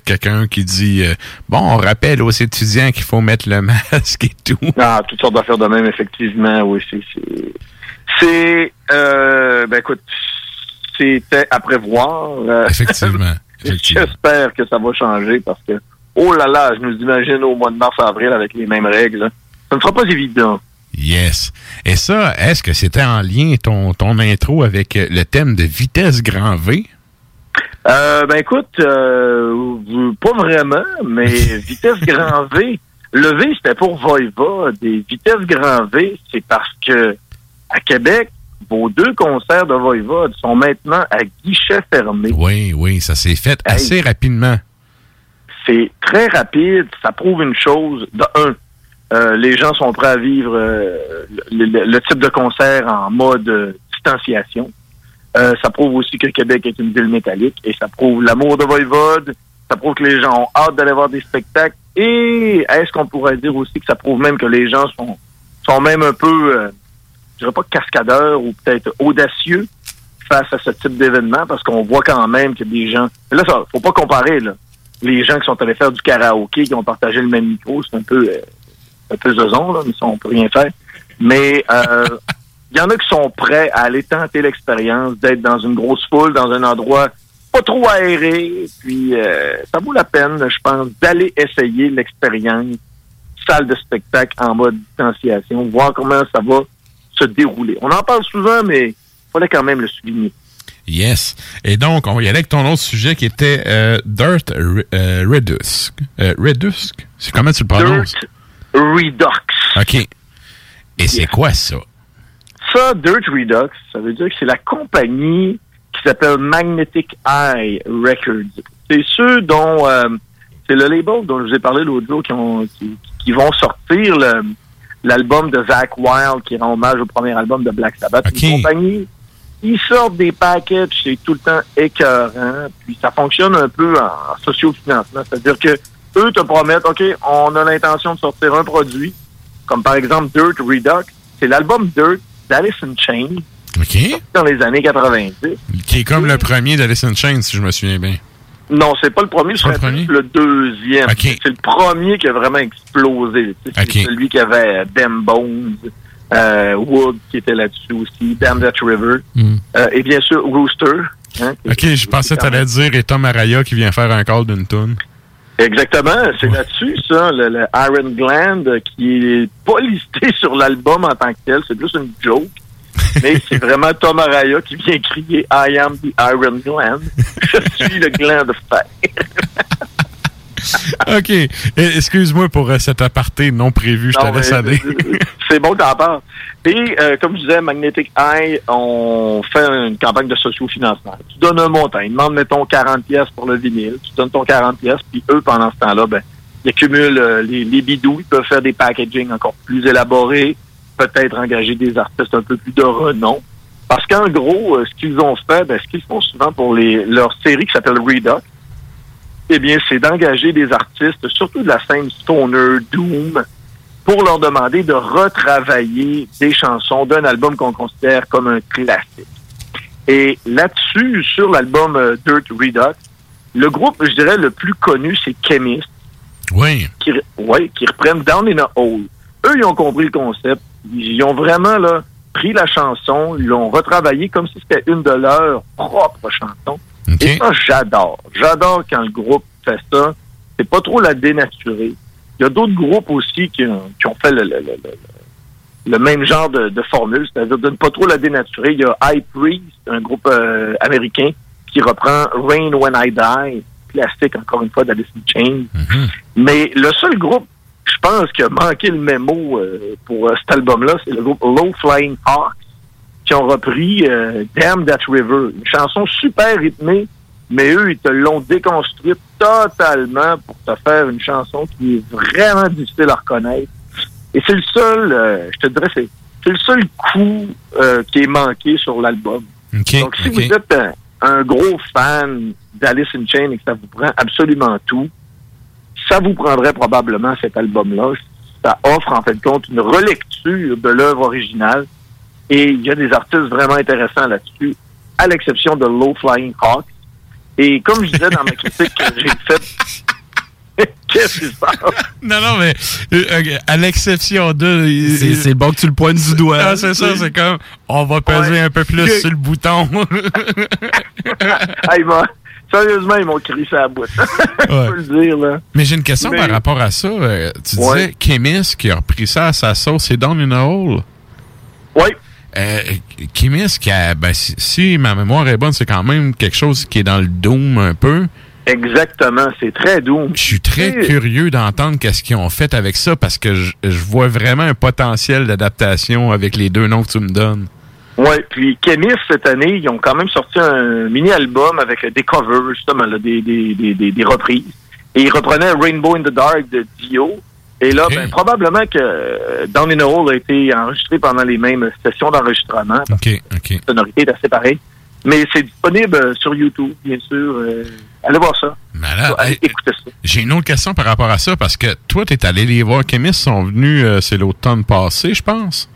quelqu'un qui dit euh, Bon, on rappelle aux étudiants qu'il faut mettre le <laughs> masque et tout. Ah, toutes sortes d'affaires de même, effectivement, oui, c'est, c'est, euh, ben écoute, c'était à prévoir. Euh, <laughs> Effectivement. J'espère que ça va changer parce que, oh là là, je nous imagine au mois de mars-avril avec les mêmes règles. Ça ne sera pas évident. Yes. Et ça, est-ce que c'était en lien ton, ton intro avec euh, le thème de vitesse grand V? Euh, ben écoute, euh, pas vraiment, mais <laughs> vitesse grand V. Le V, c'était pour Voiva. Des vitesses grand V, c'est parce que à Québec, vos deux concerts de Voivode sont maintenant à guichet fermé. Oui, oui, ça s'est fait Hey. assez rapidement. C'est très rapide. Ça prouve une chose. De un, euh, les gens sont prêts à vivre euh, le, le- le type de concert en mode euh, distanciation. Ça prouve aussi que Québec est une ville métallique et ça prouve l'amour de Voivode. Ça prouve que les gens ont hâte d'aller voir des spectacles. Et est-ce qu'on pourrait dire aussi que ça prouve même que les gens sont, sont même un peu, je dirais pas cascadeurs ou peut-être audacieux face à ce type d'événement parce qu'on voit quand même que des gens. Mais là, ça, faut pas comparer là. Les gens qui sont allés faire du karaoké, qui ont partagé le même micro, c'est un peu, euh, un peu zozon là, mais ça on peut rien faire. Mais euh, il <laughs> y en a qui sont prêts à aller tenter l'expérience d'être dans une grosse foule, dans un endroit pas trop aéré, puis euh, ça vaut la peine, je pense, d'aller essayer l'expérience salle de spectacle en mode distanciation, voir comment ça va se dérouler. On en parle souvent, mais il fallait quand même le souligner. Yes. Et donc, on va y aller avec ton autre sujet qui était euh, Dirt euh, Redusk. Euh, Redusk? C'est comment tu le prononces? Dirt Redux. OK. Et c'est quoi ça? Ça, Dirt Redux, ça veut dire que c'est la compagnie qui s'appelle Magnetic Eye Records. C'est ceux dont euh, c'est le label dont je vous ai parlé l'autre jour qui, ont, qui, qui vont sortir le- l'album de Zach Wild qui rend hommage au premier album de Black Sabbath. Une compagnie, ils sortent des packages, c'est tout le temps écœurant, puis ça fonctionne un peu en socio-financement. C'est-à-dire que eux te promettent, OK, on a l'intention de sortir un produit, comme par exemple Dirt Redux. C'est l'album Dirt d'Alice in Chains OK. dans les années 90. Qui est comme le premier d'Alice in Chains, si je me souviens bien. Non, c'est pas le premier, ce Pas le le deuxième. C'est le premier qui a vraiment explosé. Tu C'est celui qui avait euh, Them Bones, euh, Wood qui était là-dessus aussi, Damn That River, Hmm. euh, et bien sûr Rooster. hein, OK, je pensais que t'allais dire et Tom Araya qui vient faire un call d'une toune. Exactement, c'est là-dessus, ça, le, le Iron Gland, qui est pas <laughs> listé sur l'album en tant que tel, c'est plus une joke. Mais c'est vraiment Tom Araya qui vient crier I am the Iron Gland. Je suis le gland de fer. <laughs> OK. Excuse-moi pour euh, cet aparté non prévu. Je te laisse aller. euh, C'est bon t'en parles. Et euh, comme je disais, Magnetic Eye, on fait une campagne de socio-financement. Tu donnes un montant. Ils demandent, mettons, 40 pièces pour le vinyle. Tu donnes ton 40 pièces, puis eux, pendant ce temps-là, ben, ils accumulent euh, les, les bidous. Ils peuvent faire des packaging encore plus élaborés, peut-être engager des artistes un peu plus de renom. Parce qu'en gros, euh, ce qu'ils ont fait, ben, ce qu'ils font souvent pour les, leur série qui s'appelle Redux, eh bien, c'est d'engager des artistes, surtout de la scène stoner, doom, pour leur demander de retravailler des chansons d'un album qu'on considère comme un classique. Et là-dessus, sur l'album euh, Dirt Redux, le groupe, je dirais, le plus connu, c'est Chemist. Oui. Qui, ouais, qui reprennent Down in a Hole. Eux, ils ont compris le concept. Ils ont vraiment là, pris la chanson, ils l'ont retravaillé comme si c'était une de leurs propres chansons. Et ça, j'adore. J'adore quand le groupe fait ça. C'est pas trop la dénaturer. Il y a d'autres groupes aussi qui ont, qui ont fait le, le- le- le- le même genre de, de formule, c'est-à-dire de ne pas trop la dénaturer. Il y a High Priest, un groupe euh, américain, qui reprend Rain When I Die, classique encore une fois d'Alice in Chains. Mais le seul groupe, je pense, qui a manqué le mémo euh, pour euh, cet album-là, c'est le groupe Low Flying Hawks, qui ont repris euh, Damn That River, une chanson super rythmée, mais eux, ils te l'ont déconstruite totalement pour te faire une chanson qui est vraiment difficile à reconnaître. Et c'est le seul, je te dirais, c'est, le seul coup qui est manqué sur l'album. Donc, si vous êtes un, un gros fan d'Alice in Chains et que ça vous prend absolument tout, ça vous prendrait probablement cet album-là. Ça offre, en fin de compte, une relecture de l'œuvre originale. Et il y a des artistes vraiment intéressants là-dessus, à l'exception de Low Flying Hawks. Et comme je disais dans ma critique que j'ai faite, <laughs> qu'est-ce qui se passe? <laughs> Non, non, mais euh, à l'exception de. C'est- c'est bon que tu le pointes du doigt. Ah, c'est ça, c'est comme on va peser un peu plus Que- sur le bouton. Ah, il m'a- Sérieusement, ils m'ont crié ça à bout. <laughs> Je peux le dire, là. Mais j'ai une question Mais- par rapport à ça. Euh, tu disais Ouais. Kémis qui a repris ça à sa sauce, c'est Down in a Hole. Oui. Euh, Kémis qui a. Ben, si, si ma mémoire est bonne, c'est quand même quelque chose qui est dans le doom un peu. Exactement, c'est très doux. Je suis très curieux d'entendre qu'est-ce qu'ils ont fait avec ça parce que je vois vraiment un potentiel d'adaptation avec les deux noms que tu me donnes. Oui, puis Kémis, cette année, ils ont quand même sorti un mini-album avec des covers, justement, là, des, des, des, des, reprises. Et ils reprenaient Rainbow in the Dark de Dio. Et là, ben, probablement que euh, Down in a Hole a été enregistré pendant les mêmes sessions d'enregistrement. OK, OK. La sonorité est assez pareille. Mais c'est disponible euh, sur YouTube, bien sûr. Euh, allez voir ça. Malade. Allez écouter ça. J'ai une autre question par rapport à ça parce que toi, tu es allé les voir. Kémis sont venus, euh, c'est l'automne passé, je pense.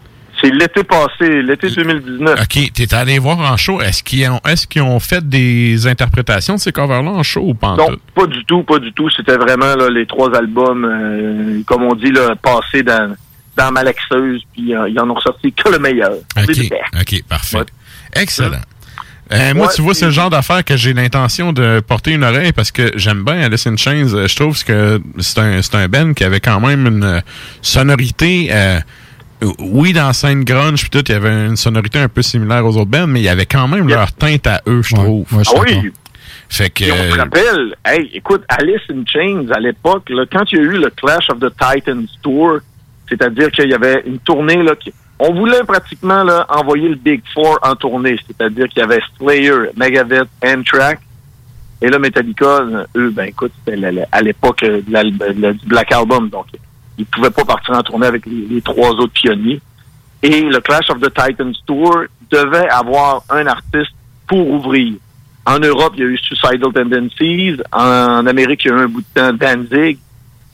C'est l'été passé, l'été 2019. OK, tu es allé voir en show. Est-ce qu'ils ont, est ont fait des interprétations de ces covers-là en show ou pas en Non, tout? pas du tout, pas du tout. C'était vraiment là, les trois albums, euh, comme on dit, là, passés dans, dans Malaxeuse, puis euh, ils en ont ressorti que le meilleur. OK, OK, parfait. Excellent. Euh, moi, Ouais, tu vois, c'est le genre d'affaire que j'ai l'intention de porter une oreille parce que j'aime bien Alice in Chains. Je trouve que c'est un, un band qui avait quand même une sonorité. euh, oui, dans scène grunge, puis tout, il y avait une sonorité un peu similaire aux autres bands, mais il y avait quand même leur teinte à eux, je trouve. Ah oui. Fait que. On se rappelle, hey, écoute, Alice in Chains, à l'époque, là, quand il y a eu le Clash of the Titans Tour, c'est-à-dire qu'il y avait une tournée, là, qui- on voulait pratiquement là, envoyer le Big Four en tournée, c'est-à-dire qu'il y avait Slayer, Megadeth, Anthrax, et là, Metallica, euh, eux, ben écoute, c'était à l'époque euh, du Black Album, donc ils pouvaient pas partir en tournée avec les, les trois autres pionniers. Et le Clash of the Titans Tour devait avoir un artiste pour ouvrir. En Europe, il y a eu Suicidal Tendencies. En Amérique, il y a eu un bout de temps Danzig.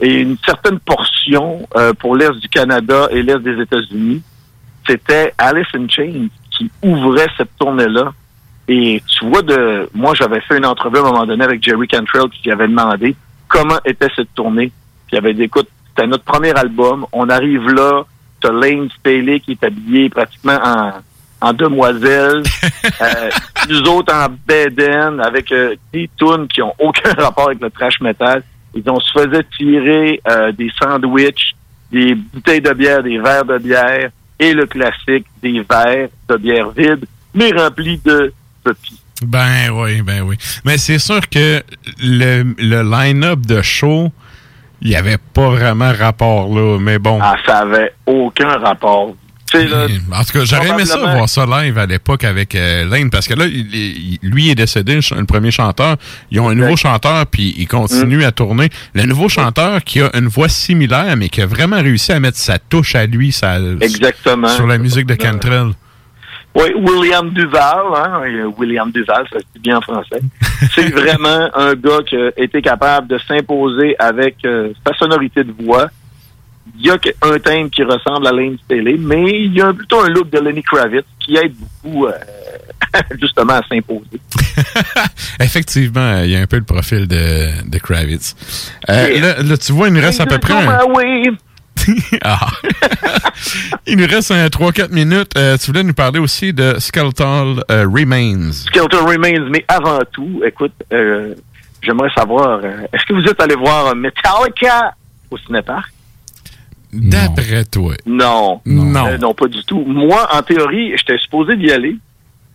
Et une certaine portion euh, pour l'Est du Canada et l'Est des États-Unis, c'était Alice in Chains qui ouvrait cette tournée-là. Et tu vois, de moi, j'avais fait une entrevue à un moment donné avec Jerry Cantrell qui avait demandé comment était cette tournée. Puis il avait dit, écoute, c'était notre premier album. On arrive là, t'as Lane Staley qui est habillé pratiquement en, en demoiselle. <laughs> euh, nous autres en beden avec euh, des tunes qui ont aucun rapport avec le trash metal. Et on se faisait tirer euh, des sandwichs, des bouteilles de bière, des verres de bière. et le classique des verres de bière vide, mais remplis de pupilles. Ben oui, ben oui. Mais c'est sûr que le, le line-up de show, il n'y avait pas vraiment rapport là, mais bon. Ah, ça avait aucun rapport. Tu sais, là, En tout cas, j'aurais aimé ça voir ça live à l'époque avec euh, Lane, parce que là, il- il- lui est décédé, le premier chanteur. Ils ont un nouveau chanteur, puis il continue à tourner. Le nouveau chanteur qui a une voix similaire, mais qui a vraiment réussi à mettre sa touche à lui sa- Exactement. sur la musique de Cantrell. Oui, William Duval, hein, euh, William Duval, ça se dit bien en français. <laughs> C'est vraiment un gars qui a été capable de s'imposer avec euh, sa sonorité de voix. Il y a un thème qui ressemble à Lane Staley, mais il y a plutôt un look de Lenny Kravitz qui aide beaucoup euh, <laughs> justement à s'imposer. <laughs> Effectivement, il y a un peu le profil de, de Kravitz. Euh, là, tu vois, il nous reste à peu près... un- Oui. <laughs> Ah. <laughs> il nous reste un 3-4 minutes. Euh, tu voulais nous parler aussi de Skeletal euh, Remains. Skeleton Remains, mais avant tout, écoute, euh, j'aimerais savoir, euh, est-ce que vous êtes allé voir Metallica au Cinépark? D'après toi. Non. Non. Non, pas du tout. Moi, en théorie, j'étais supposé d'y aller.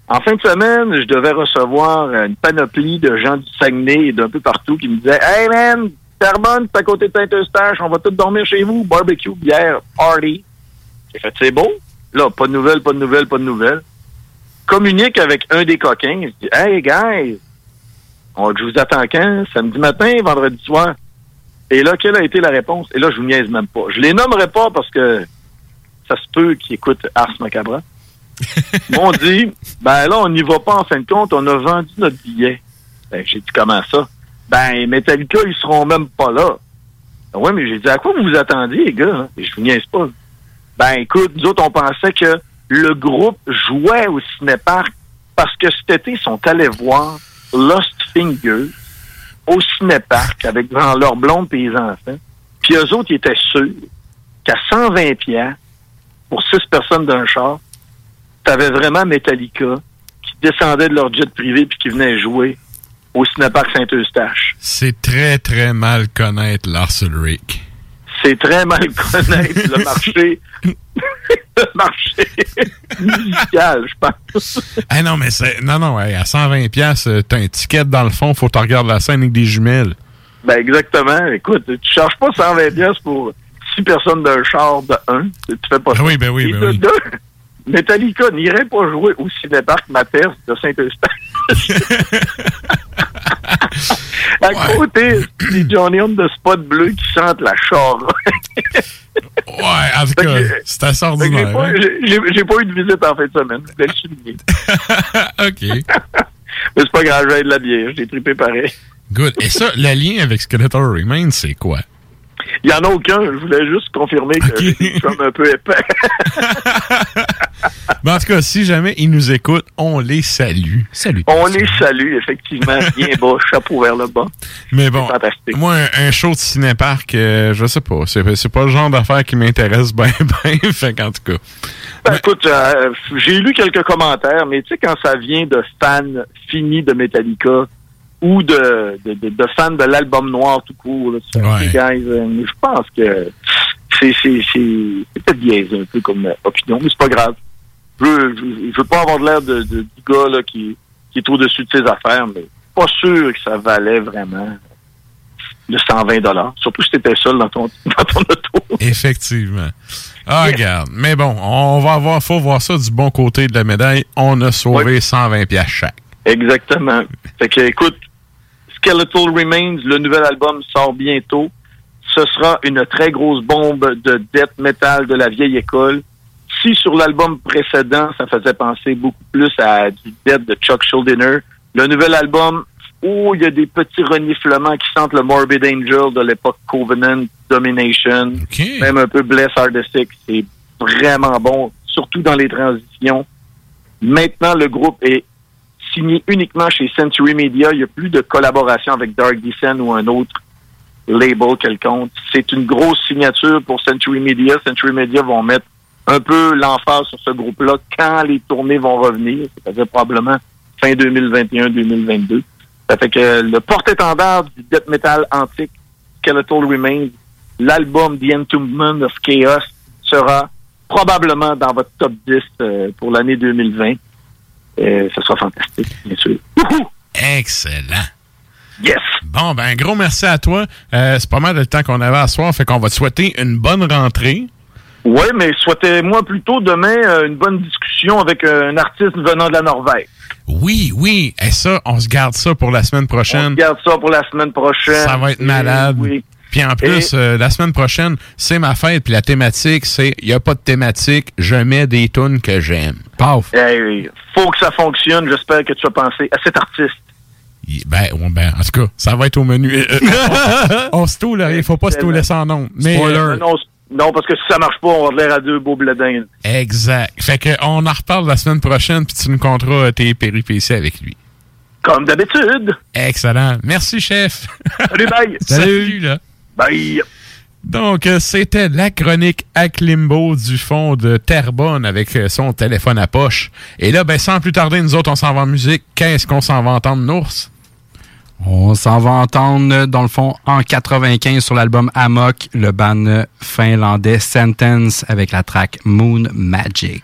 En fin de semaine, je devais recevoir une panoplie de gens du Saguenay et d'un peu partout qui me disaient Hey man, Terrebonne, c'est à côté de Saint-Eustache, on va tous dormir chez vous, barbecue, bière, party. J'ai fait c'est beau. Là, pas de nouvelles, pas de nouvelles, pas de nouvelles. Communique avec un des coquins. Je dis Hey guys, on, je vous attends quand? Samedi matin, vendredi soir? Et là, quelle a été la réponse? Et là, je vous niaise même pas. Je les nommerai pas parce que ça se peut qu'ils écoutent Ars Macabra. <laughs> M'ont dit, ben là, on n'y va pas en fin de compte, on a vendu notre billet. Ben, j'ai dit, comment ça? Ben, Metallica, ils seront même pas là. Ben ouais, mais j'ai dit, à quoi vous vous attendiez, les gars? hein? Et je vous niaise pas. Ben, écoute, nous autres, on pensait que le groupe jouait au cinépark parce que cet été, ils sont allés voir Lost Finger au cinépark avec devant leur blonde et les enfants. Puis eux autres, ils étaient sûrs qu'à 120 pièces pour six personnes d'un char, t'avais vraiment Metallica qui descendait de leur jet privé puis qui venait jouer au cinépark Saint-Eustache. C'est très, très mal connaître Lars Ulrich. C'est très mal connaître le <laughs> marché, <laughs> le marché musical, je pense. Ah non, mais c'est. Non, non, hey, à 120$, piastres, euh, t'as un ticket dans le fond, faut que tu regardes la scène avec des jumelles. Ben exactement. Écoute, tu charges pas 120 pièces pour six personnes d'un char de un. Tu fais pas ça. oui, ben oui, Et ben de oui. deux, Metallica n'irait pas jouer au cinépark Maters de Saint-Eustache. <laughs> à côté, c'est Johnny on the spot bleu qui chante la chara. Ouais, en tout cas, c'est assez J'ai ordinaire. pas, hein? j'ai- j'ai pas eu de visite en fin de semaine. Je le souligner. <laughs> OK. Mais c'est pas grave, j'ai de la bière. J'ai trippé pareil. Good. Et ça, le lien avec Skeletal Remains, c'est quoi? Il y en a aucun. Je voulais juste confirmer que je suis un peu épais. <laughs> Ben, en tout cas, si jamais ils nous écoutent, on les salue. Salut. On les salue, effectivement. Bien bas, chapeau vers le bas. Mais bon, fantastique. moi, un, un show de cinépark, euh, je sais pas. C'est, pas le genre d'affaire qui m'intéresse bien, <laughs> bien. Fait qu'en tout cas. Ben, écoute, euh, j'ai lu quelques commentaires, mais tu sais, quand ça vient de fans finis de Metallica ou de, de, de- de fans de l'album noir tout court, là, Ouais. Guys, euh, je pense que c'est, c'est, c'est, c'est peut-être biaisé un peu comme euh, opinion, mais c'est pas grave. Je veux, je, je veux pas avoir l'air de, de- du gars là, qui, qui est au-dessus de ses affaires, mais pas sûr que ça valait vraiment le 120 dollars. Surtout si t'étais seul dans ton, <laughs> dans ton auto. Effectivement. Ah, regarde. Mais bon, on va avoir, faut voir ça du bon côté de la médaille. On a sauvé 120 pièces chaque. Exactement. Fait que, écoute, Skeletal Remains, le nouvel album sort bientôt. Ce sera une très grosse bombe de death metal de la vieille école. Si sur l'album précédent, ça faisait penser beaucoup plus à du death de Chuck Schuldiner, le nouvel album, oh, il y a des petits reniflements qui sentent le Morbid Angel de l'époque Covenant, Domination, même un peu Bless Sick. C'est vraiment bon, surtout dans les transitions. Maintenant, le groupe est signé uniquement chez Century Media. Il n'y a plus de collaboration avec Dark Descent ou un autre label quelconque. C'est une grosse signature pour Century Media. Century Media vont mettre un peu l'emphase sur ce groupe-là quand les tournées vont revenir, c'est-à-dire probablement fin 2021-2022. Ça fait que le porte-étendard du death metal antique, Skeletal Remains, l'album The Entombment of Chaos sera probablement dans votre top 10 euh, pour l'année 2020. Euh, ce sera fantastique, bien sûr. Excellent. Yes. Bon, ben, un gros merci à toi. Euh, c'est pas mal le temps qu'on avait à soir, fait qu'on va te souhaiter une bonne rentrée. Oui, mais souhaitez-moi plutôt demain euh, une bonne discussion avec euh, un artiste venant de la Norvège. Oui, oui. Et ça, on se garde ça pour la semaine On prochaine. regarde ça pour la semaine prochaine. Ça va être malade. oui. Puis en plus, euh, la semaine prochaine, c'est ma fête, puis la thématique, c'est il n'y a pas de thématique, je mets des tunes que j'aime. Paf! Hey, faut que ça fonctionne. J'espère que tu as pensé à cet artiste. Ben, ben, en tout cas, ça va être au menu. <laughs> On, se toule, il faut pas se touler sans nom. Mais, Euh, non, non, parce que si ça marche pas, on va l'air à deux beaux bledins. Exact. Fait que on en reparle la semaine prochaine, puis tu nous compteras tes péripéties avec lui. Comme d'habitude. Excellent. Merci, chef. Salut, bye. <laughs> Salut, là. Bye. Donc, euh, c'était la chronique à Klimbo du fond de Terrebonne avec euh, son téléphone à poche. Et là, ben, sans plus tarder, nous autres, on s'en va en musique. Qu'est-ce qu'on s'en va entendre, Nours? On s'en va entendre, euh, dans le fond, en 95 sur l'album Amok, le band finlandais Sentence avec la track Moon Magic.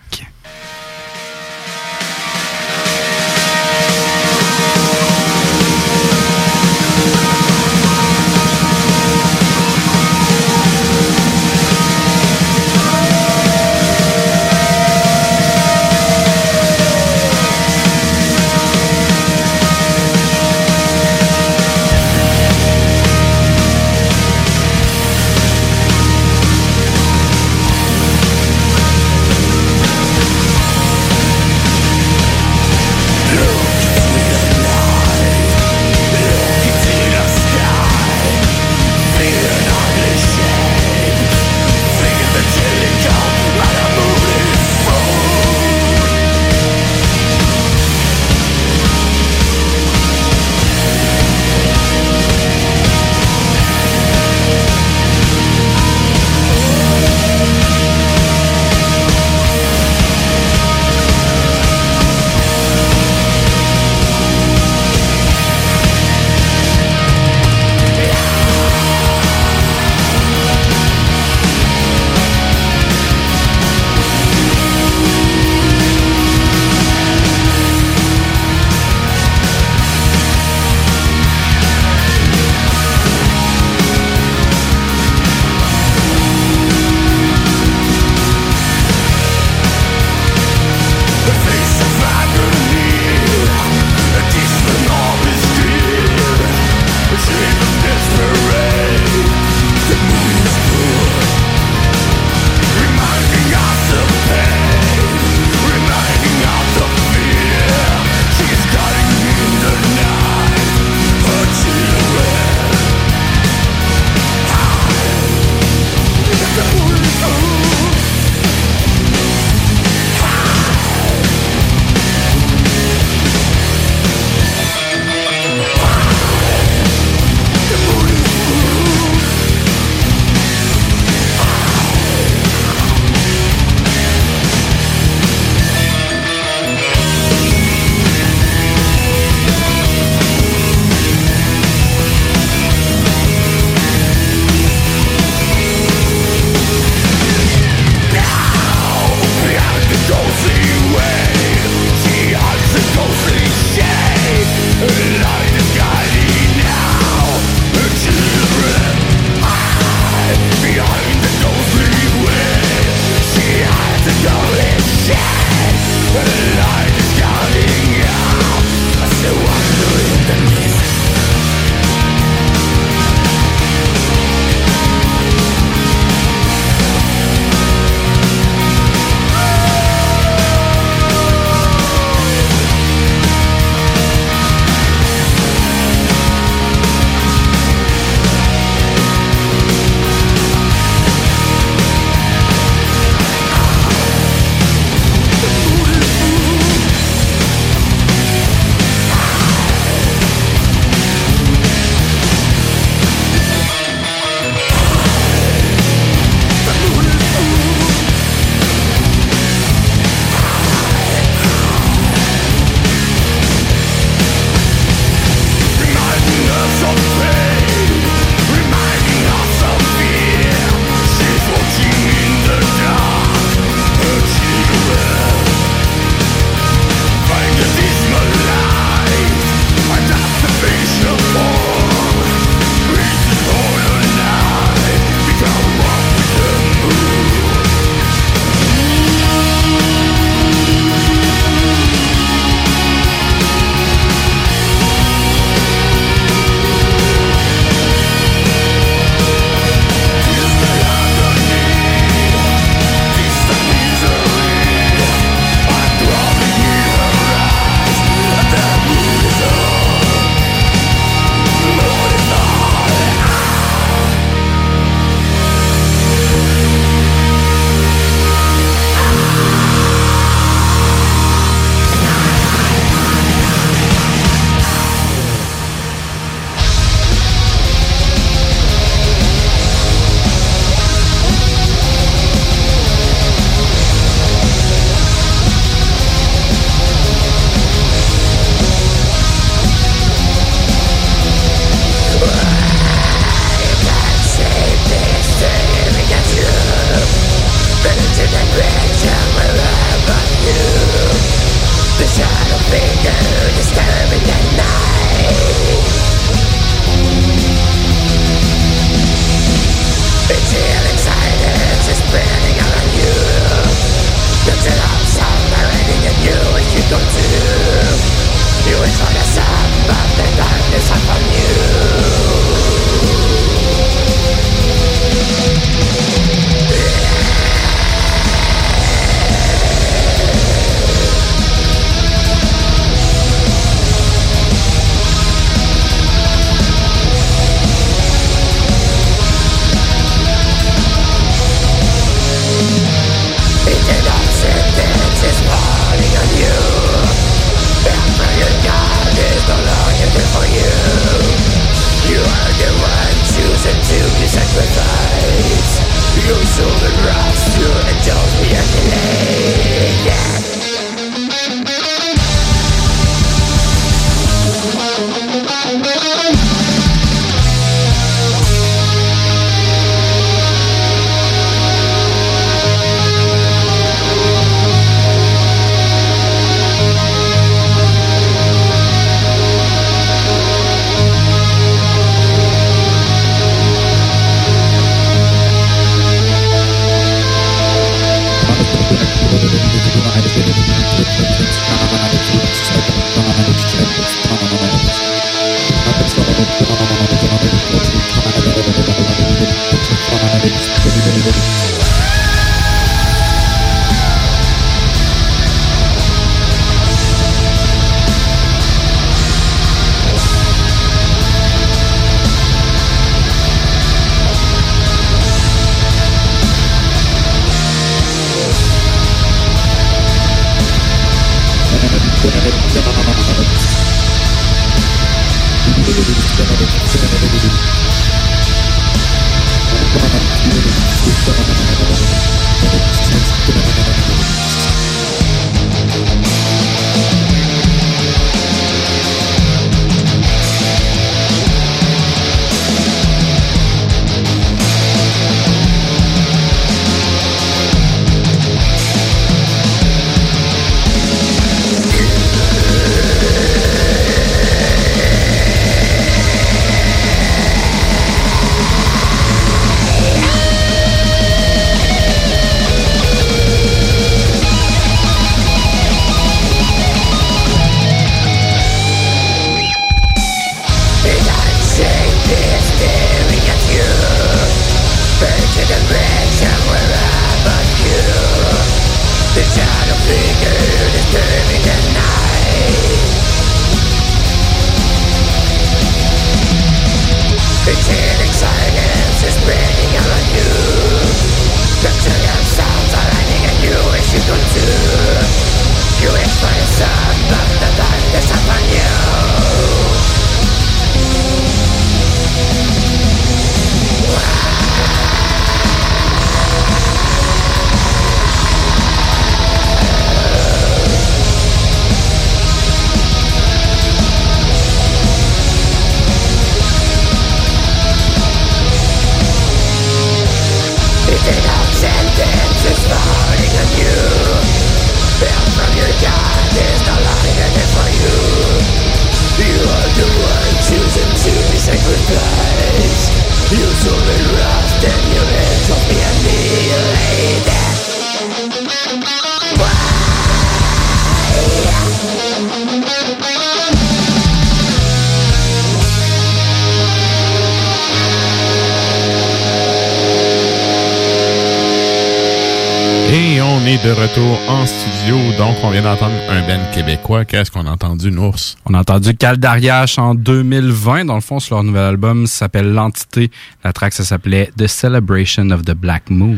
Retour en studio. Donc, on vient d'entendre un Ben québécois. Qu'est-ce qu'on a entendu, Nours? On a entendu Caldariache en 2020. Dans le fond, sur leur nouvel album, s'appelle L'Entité. La track, ça s'appelait The Celebration of the Black Moon.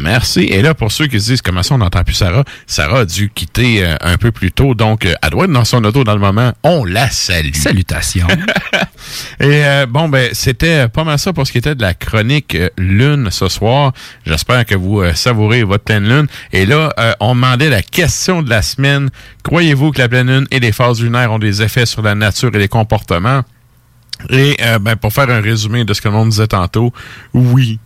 Merci. Et là, pour ceux qui se disent comment ça, on n'entend plus Sarah, Sarah a dû quitter euh, un peu plus tôt. Donc, euh, elle doit être dans son auto dans le moment. On la salue. Salutations. <laughs> Et euh, bon, ben, c'était pas mal ça pour ce qui était de la chronique euh, Lune ce soir. J'espère que vous euh, savourez votre pleine lune. Et là, euh, on demandait la question de la semaine. Croyez-vous que la pleine lune et les phases lunaires ont des effets sur la nature et les comportements? Et euh, ben, pour faire un résumé de ce que le monde disait tantôt, oui.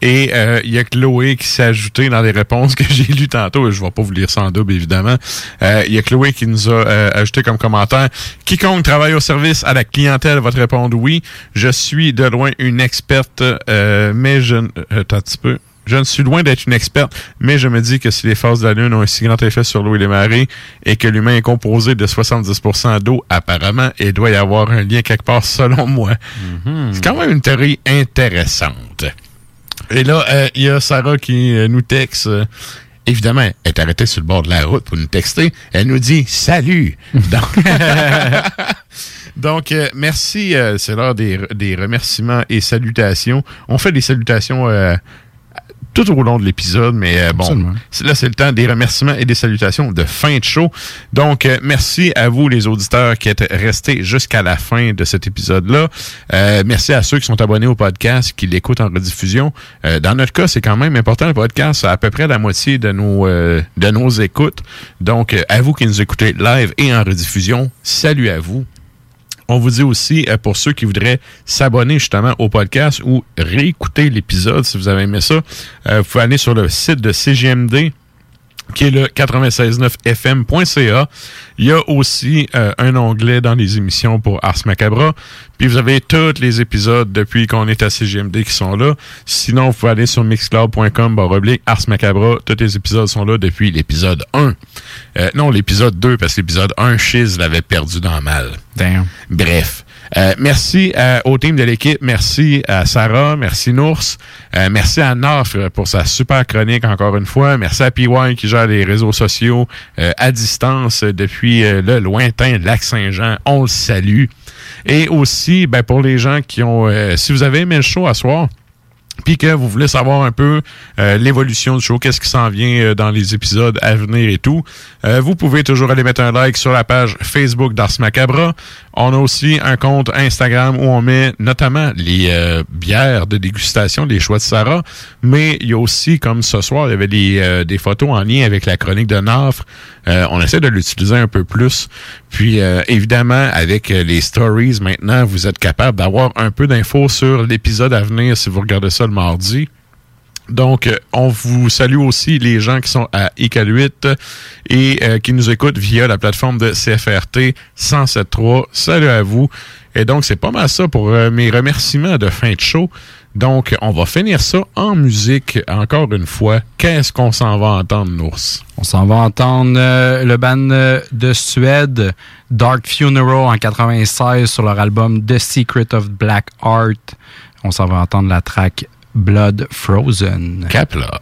Et euh, il y a Chloé qui s'est ajoutée dans les réponses que j'ai lues tantôt. Je ne vais pas vous lire ça en double, évidemment. Euh, Il y a Chloé qui nous a euh, ajouté comme commentaire Quiconque travaille au service à la clientèle va te répondre oui. Je suis de loin une experte, mais je... Attends un petit peu. Je ne suis loin d'être une experte, mais je me dis que si les phases de la Lune ont un si grand effet sur l'eau et les marées et que l'humain est composé de 70% d'eau, apparemment, il doit y avoir un lien quelque part selon moi. C'est quand même une théorie intéressante. Et là, euh, il y a Sarah qui euh, nous texte. euh, évidemment, elle est arrêtée sur le bord de la route pour nous texter. Elle nous dit salut. Donc, <laughs> Donc, euh, merci. euh, c'est l'heure des, des remerciements et salutations. On fait des salutations euh, tout au long de l'épisode, mais euh, bon, Absolument. là, c'est le temps des remerciements et des salutations de fin de show. Donc, euh, merci à vous, les auditeurs, qui êtes restés jusqu'à la fin de cet épisode-là. Euh, merci à ceux qui sont abonnés au podcast, qui l'écoutent en rediffusion. Euh, dans notre cas, c'est quand même important, le podcast, c'est à peu près la moitié de nos, euh, de nos écoutes. Donc, euh, à vous qui nous écoutez live et en rediffusion, salut à vous. On vous dit aussi, euh, pour ceux qui voudraient s'abonner justement au podcast ou réécouter l'épisode, si vous avez aimé ça, euh, vous pouvez aller sur le site de CGMD qui est le 969fm.ca. Il y a aussi euh, un onglet dans les émissions pour Ars Macabra. Puis vous avez tous les épisodes depuis qu'on est à CGMD qui sont là. Sinon, vous pouvez aller sur mixcloud.com baroblique Ars Macabra. Tous les épisodes sont là depuis l'épisode 1. Euh, non, l'épisode 2, parce que l'épisode 1, Shiz l'avait perdu dans mal. Damn. Bref. Euh, merci euh, au team de l'équipe. Merci à Sarah. Merci Nours. Euh, merci à Nafre pour sa super chronique encore une fois. Merci à PY qui gère les réseaux sociaux euh, à distance depuis euh, le lointain lac Saint-Jean. On le salue. Et aussi, ben, pour les gens qui ont... euh, si vous avez aimé le show à soir, puis que vous voulez savoir un peu euh, l'évolution du show, qu'est-ce qui s'en vient euh, dans les épisodes à venir et tout, euh, vous pouvez toujours aller mettre un like sur la page Facebook d'Ars Macabra. On a aussi un compte Instagram où on met notamment les euh, bières de dégustation, les choix de Sarah, mais il y a aussi, comme ce soir, il y avait des, euh, photos en lien avec la chronique de Nafre. Euh, on essaie de l'utiliser un peu plus. Puis, évidemment, avec les stories, maintenant, vous êtes capable d'avoir un peu d'infos sur l'épisode à venir si vous regardez ça le mardi. Donc, euh, on vous salue aussi les gens qui sont à ICAL 8 et euh, qui nous écoutent via la plateforme de CFRT 107.3. Salut à vous. Et donc, c'est pas mal ça pour euh, mes remerciements de fin de show. Donc, on va finir ça en musique encore une fois. Qu'est-ce qu'on s'en va entendre, Nours? On s'en va entendre le band de Suède, Dark Funeral, en 96, sur leur album The Secret of Black Art. On s'en va entendre la track Blood Frozen. Kepler.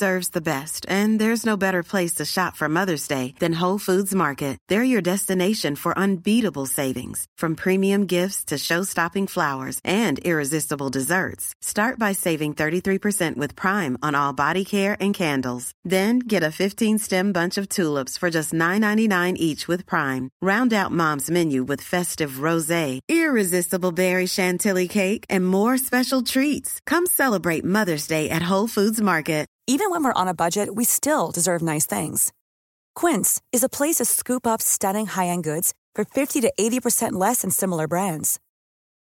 Deserves the best, and there's no better place to shop for Mother's Day than Whole Foods Market. They're your destination for unbeatable savings, from premium gifts to show-stopping flowers and irresistible desserts. Start by saving 33% with Prime on all body care and candles. Then get a 15-stem bunch of tulips for just $9.99 each with Prime. Round out Mom's menu with festive rosé, irresistible berry chantilly cake, and more special treats. Come celebrate Mother's Day at Whole Foods Market. Even when we're on a budget, we still deserve nice things. Quince is a place to scoop up stunning high-end goods for 50 to 80% less than similar brands.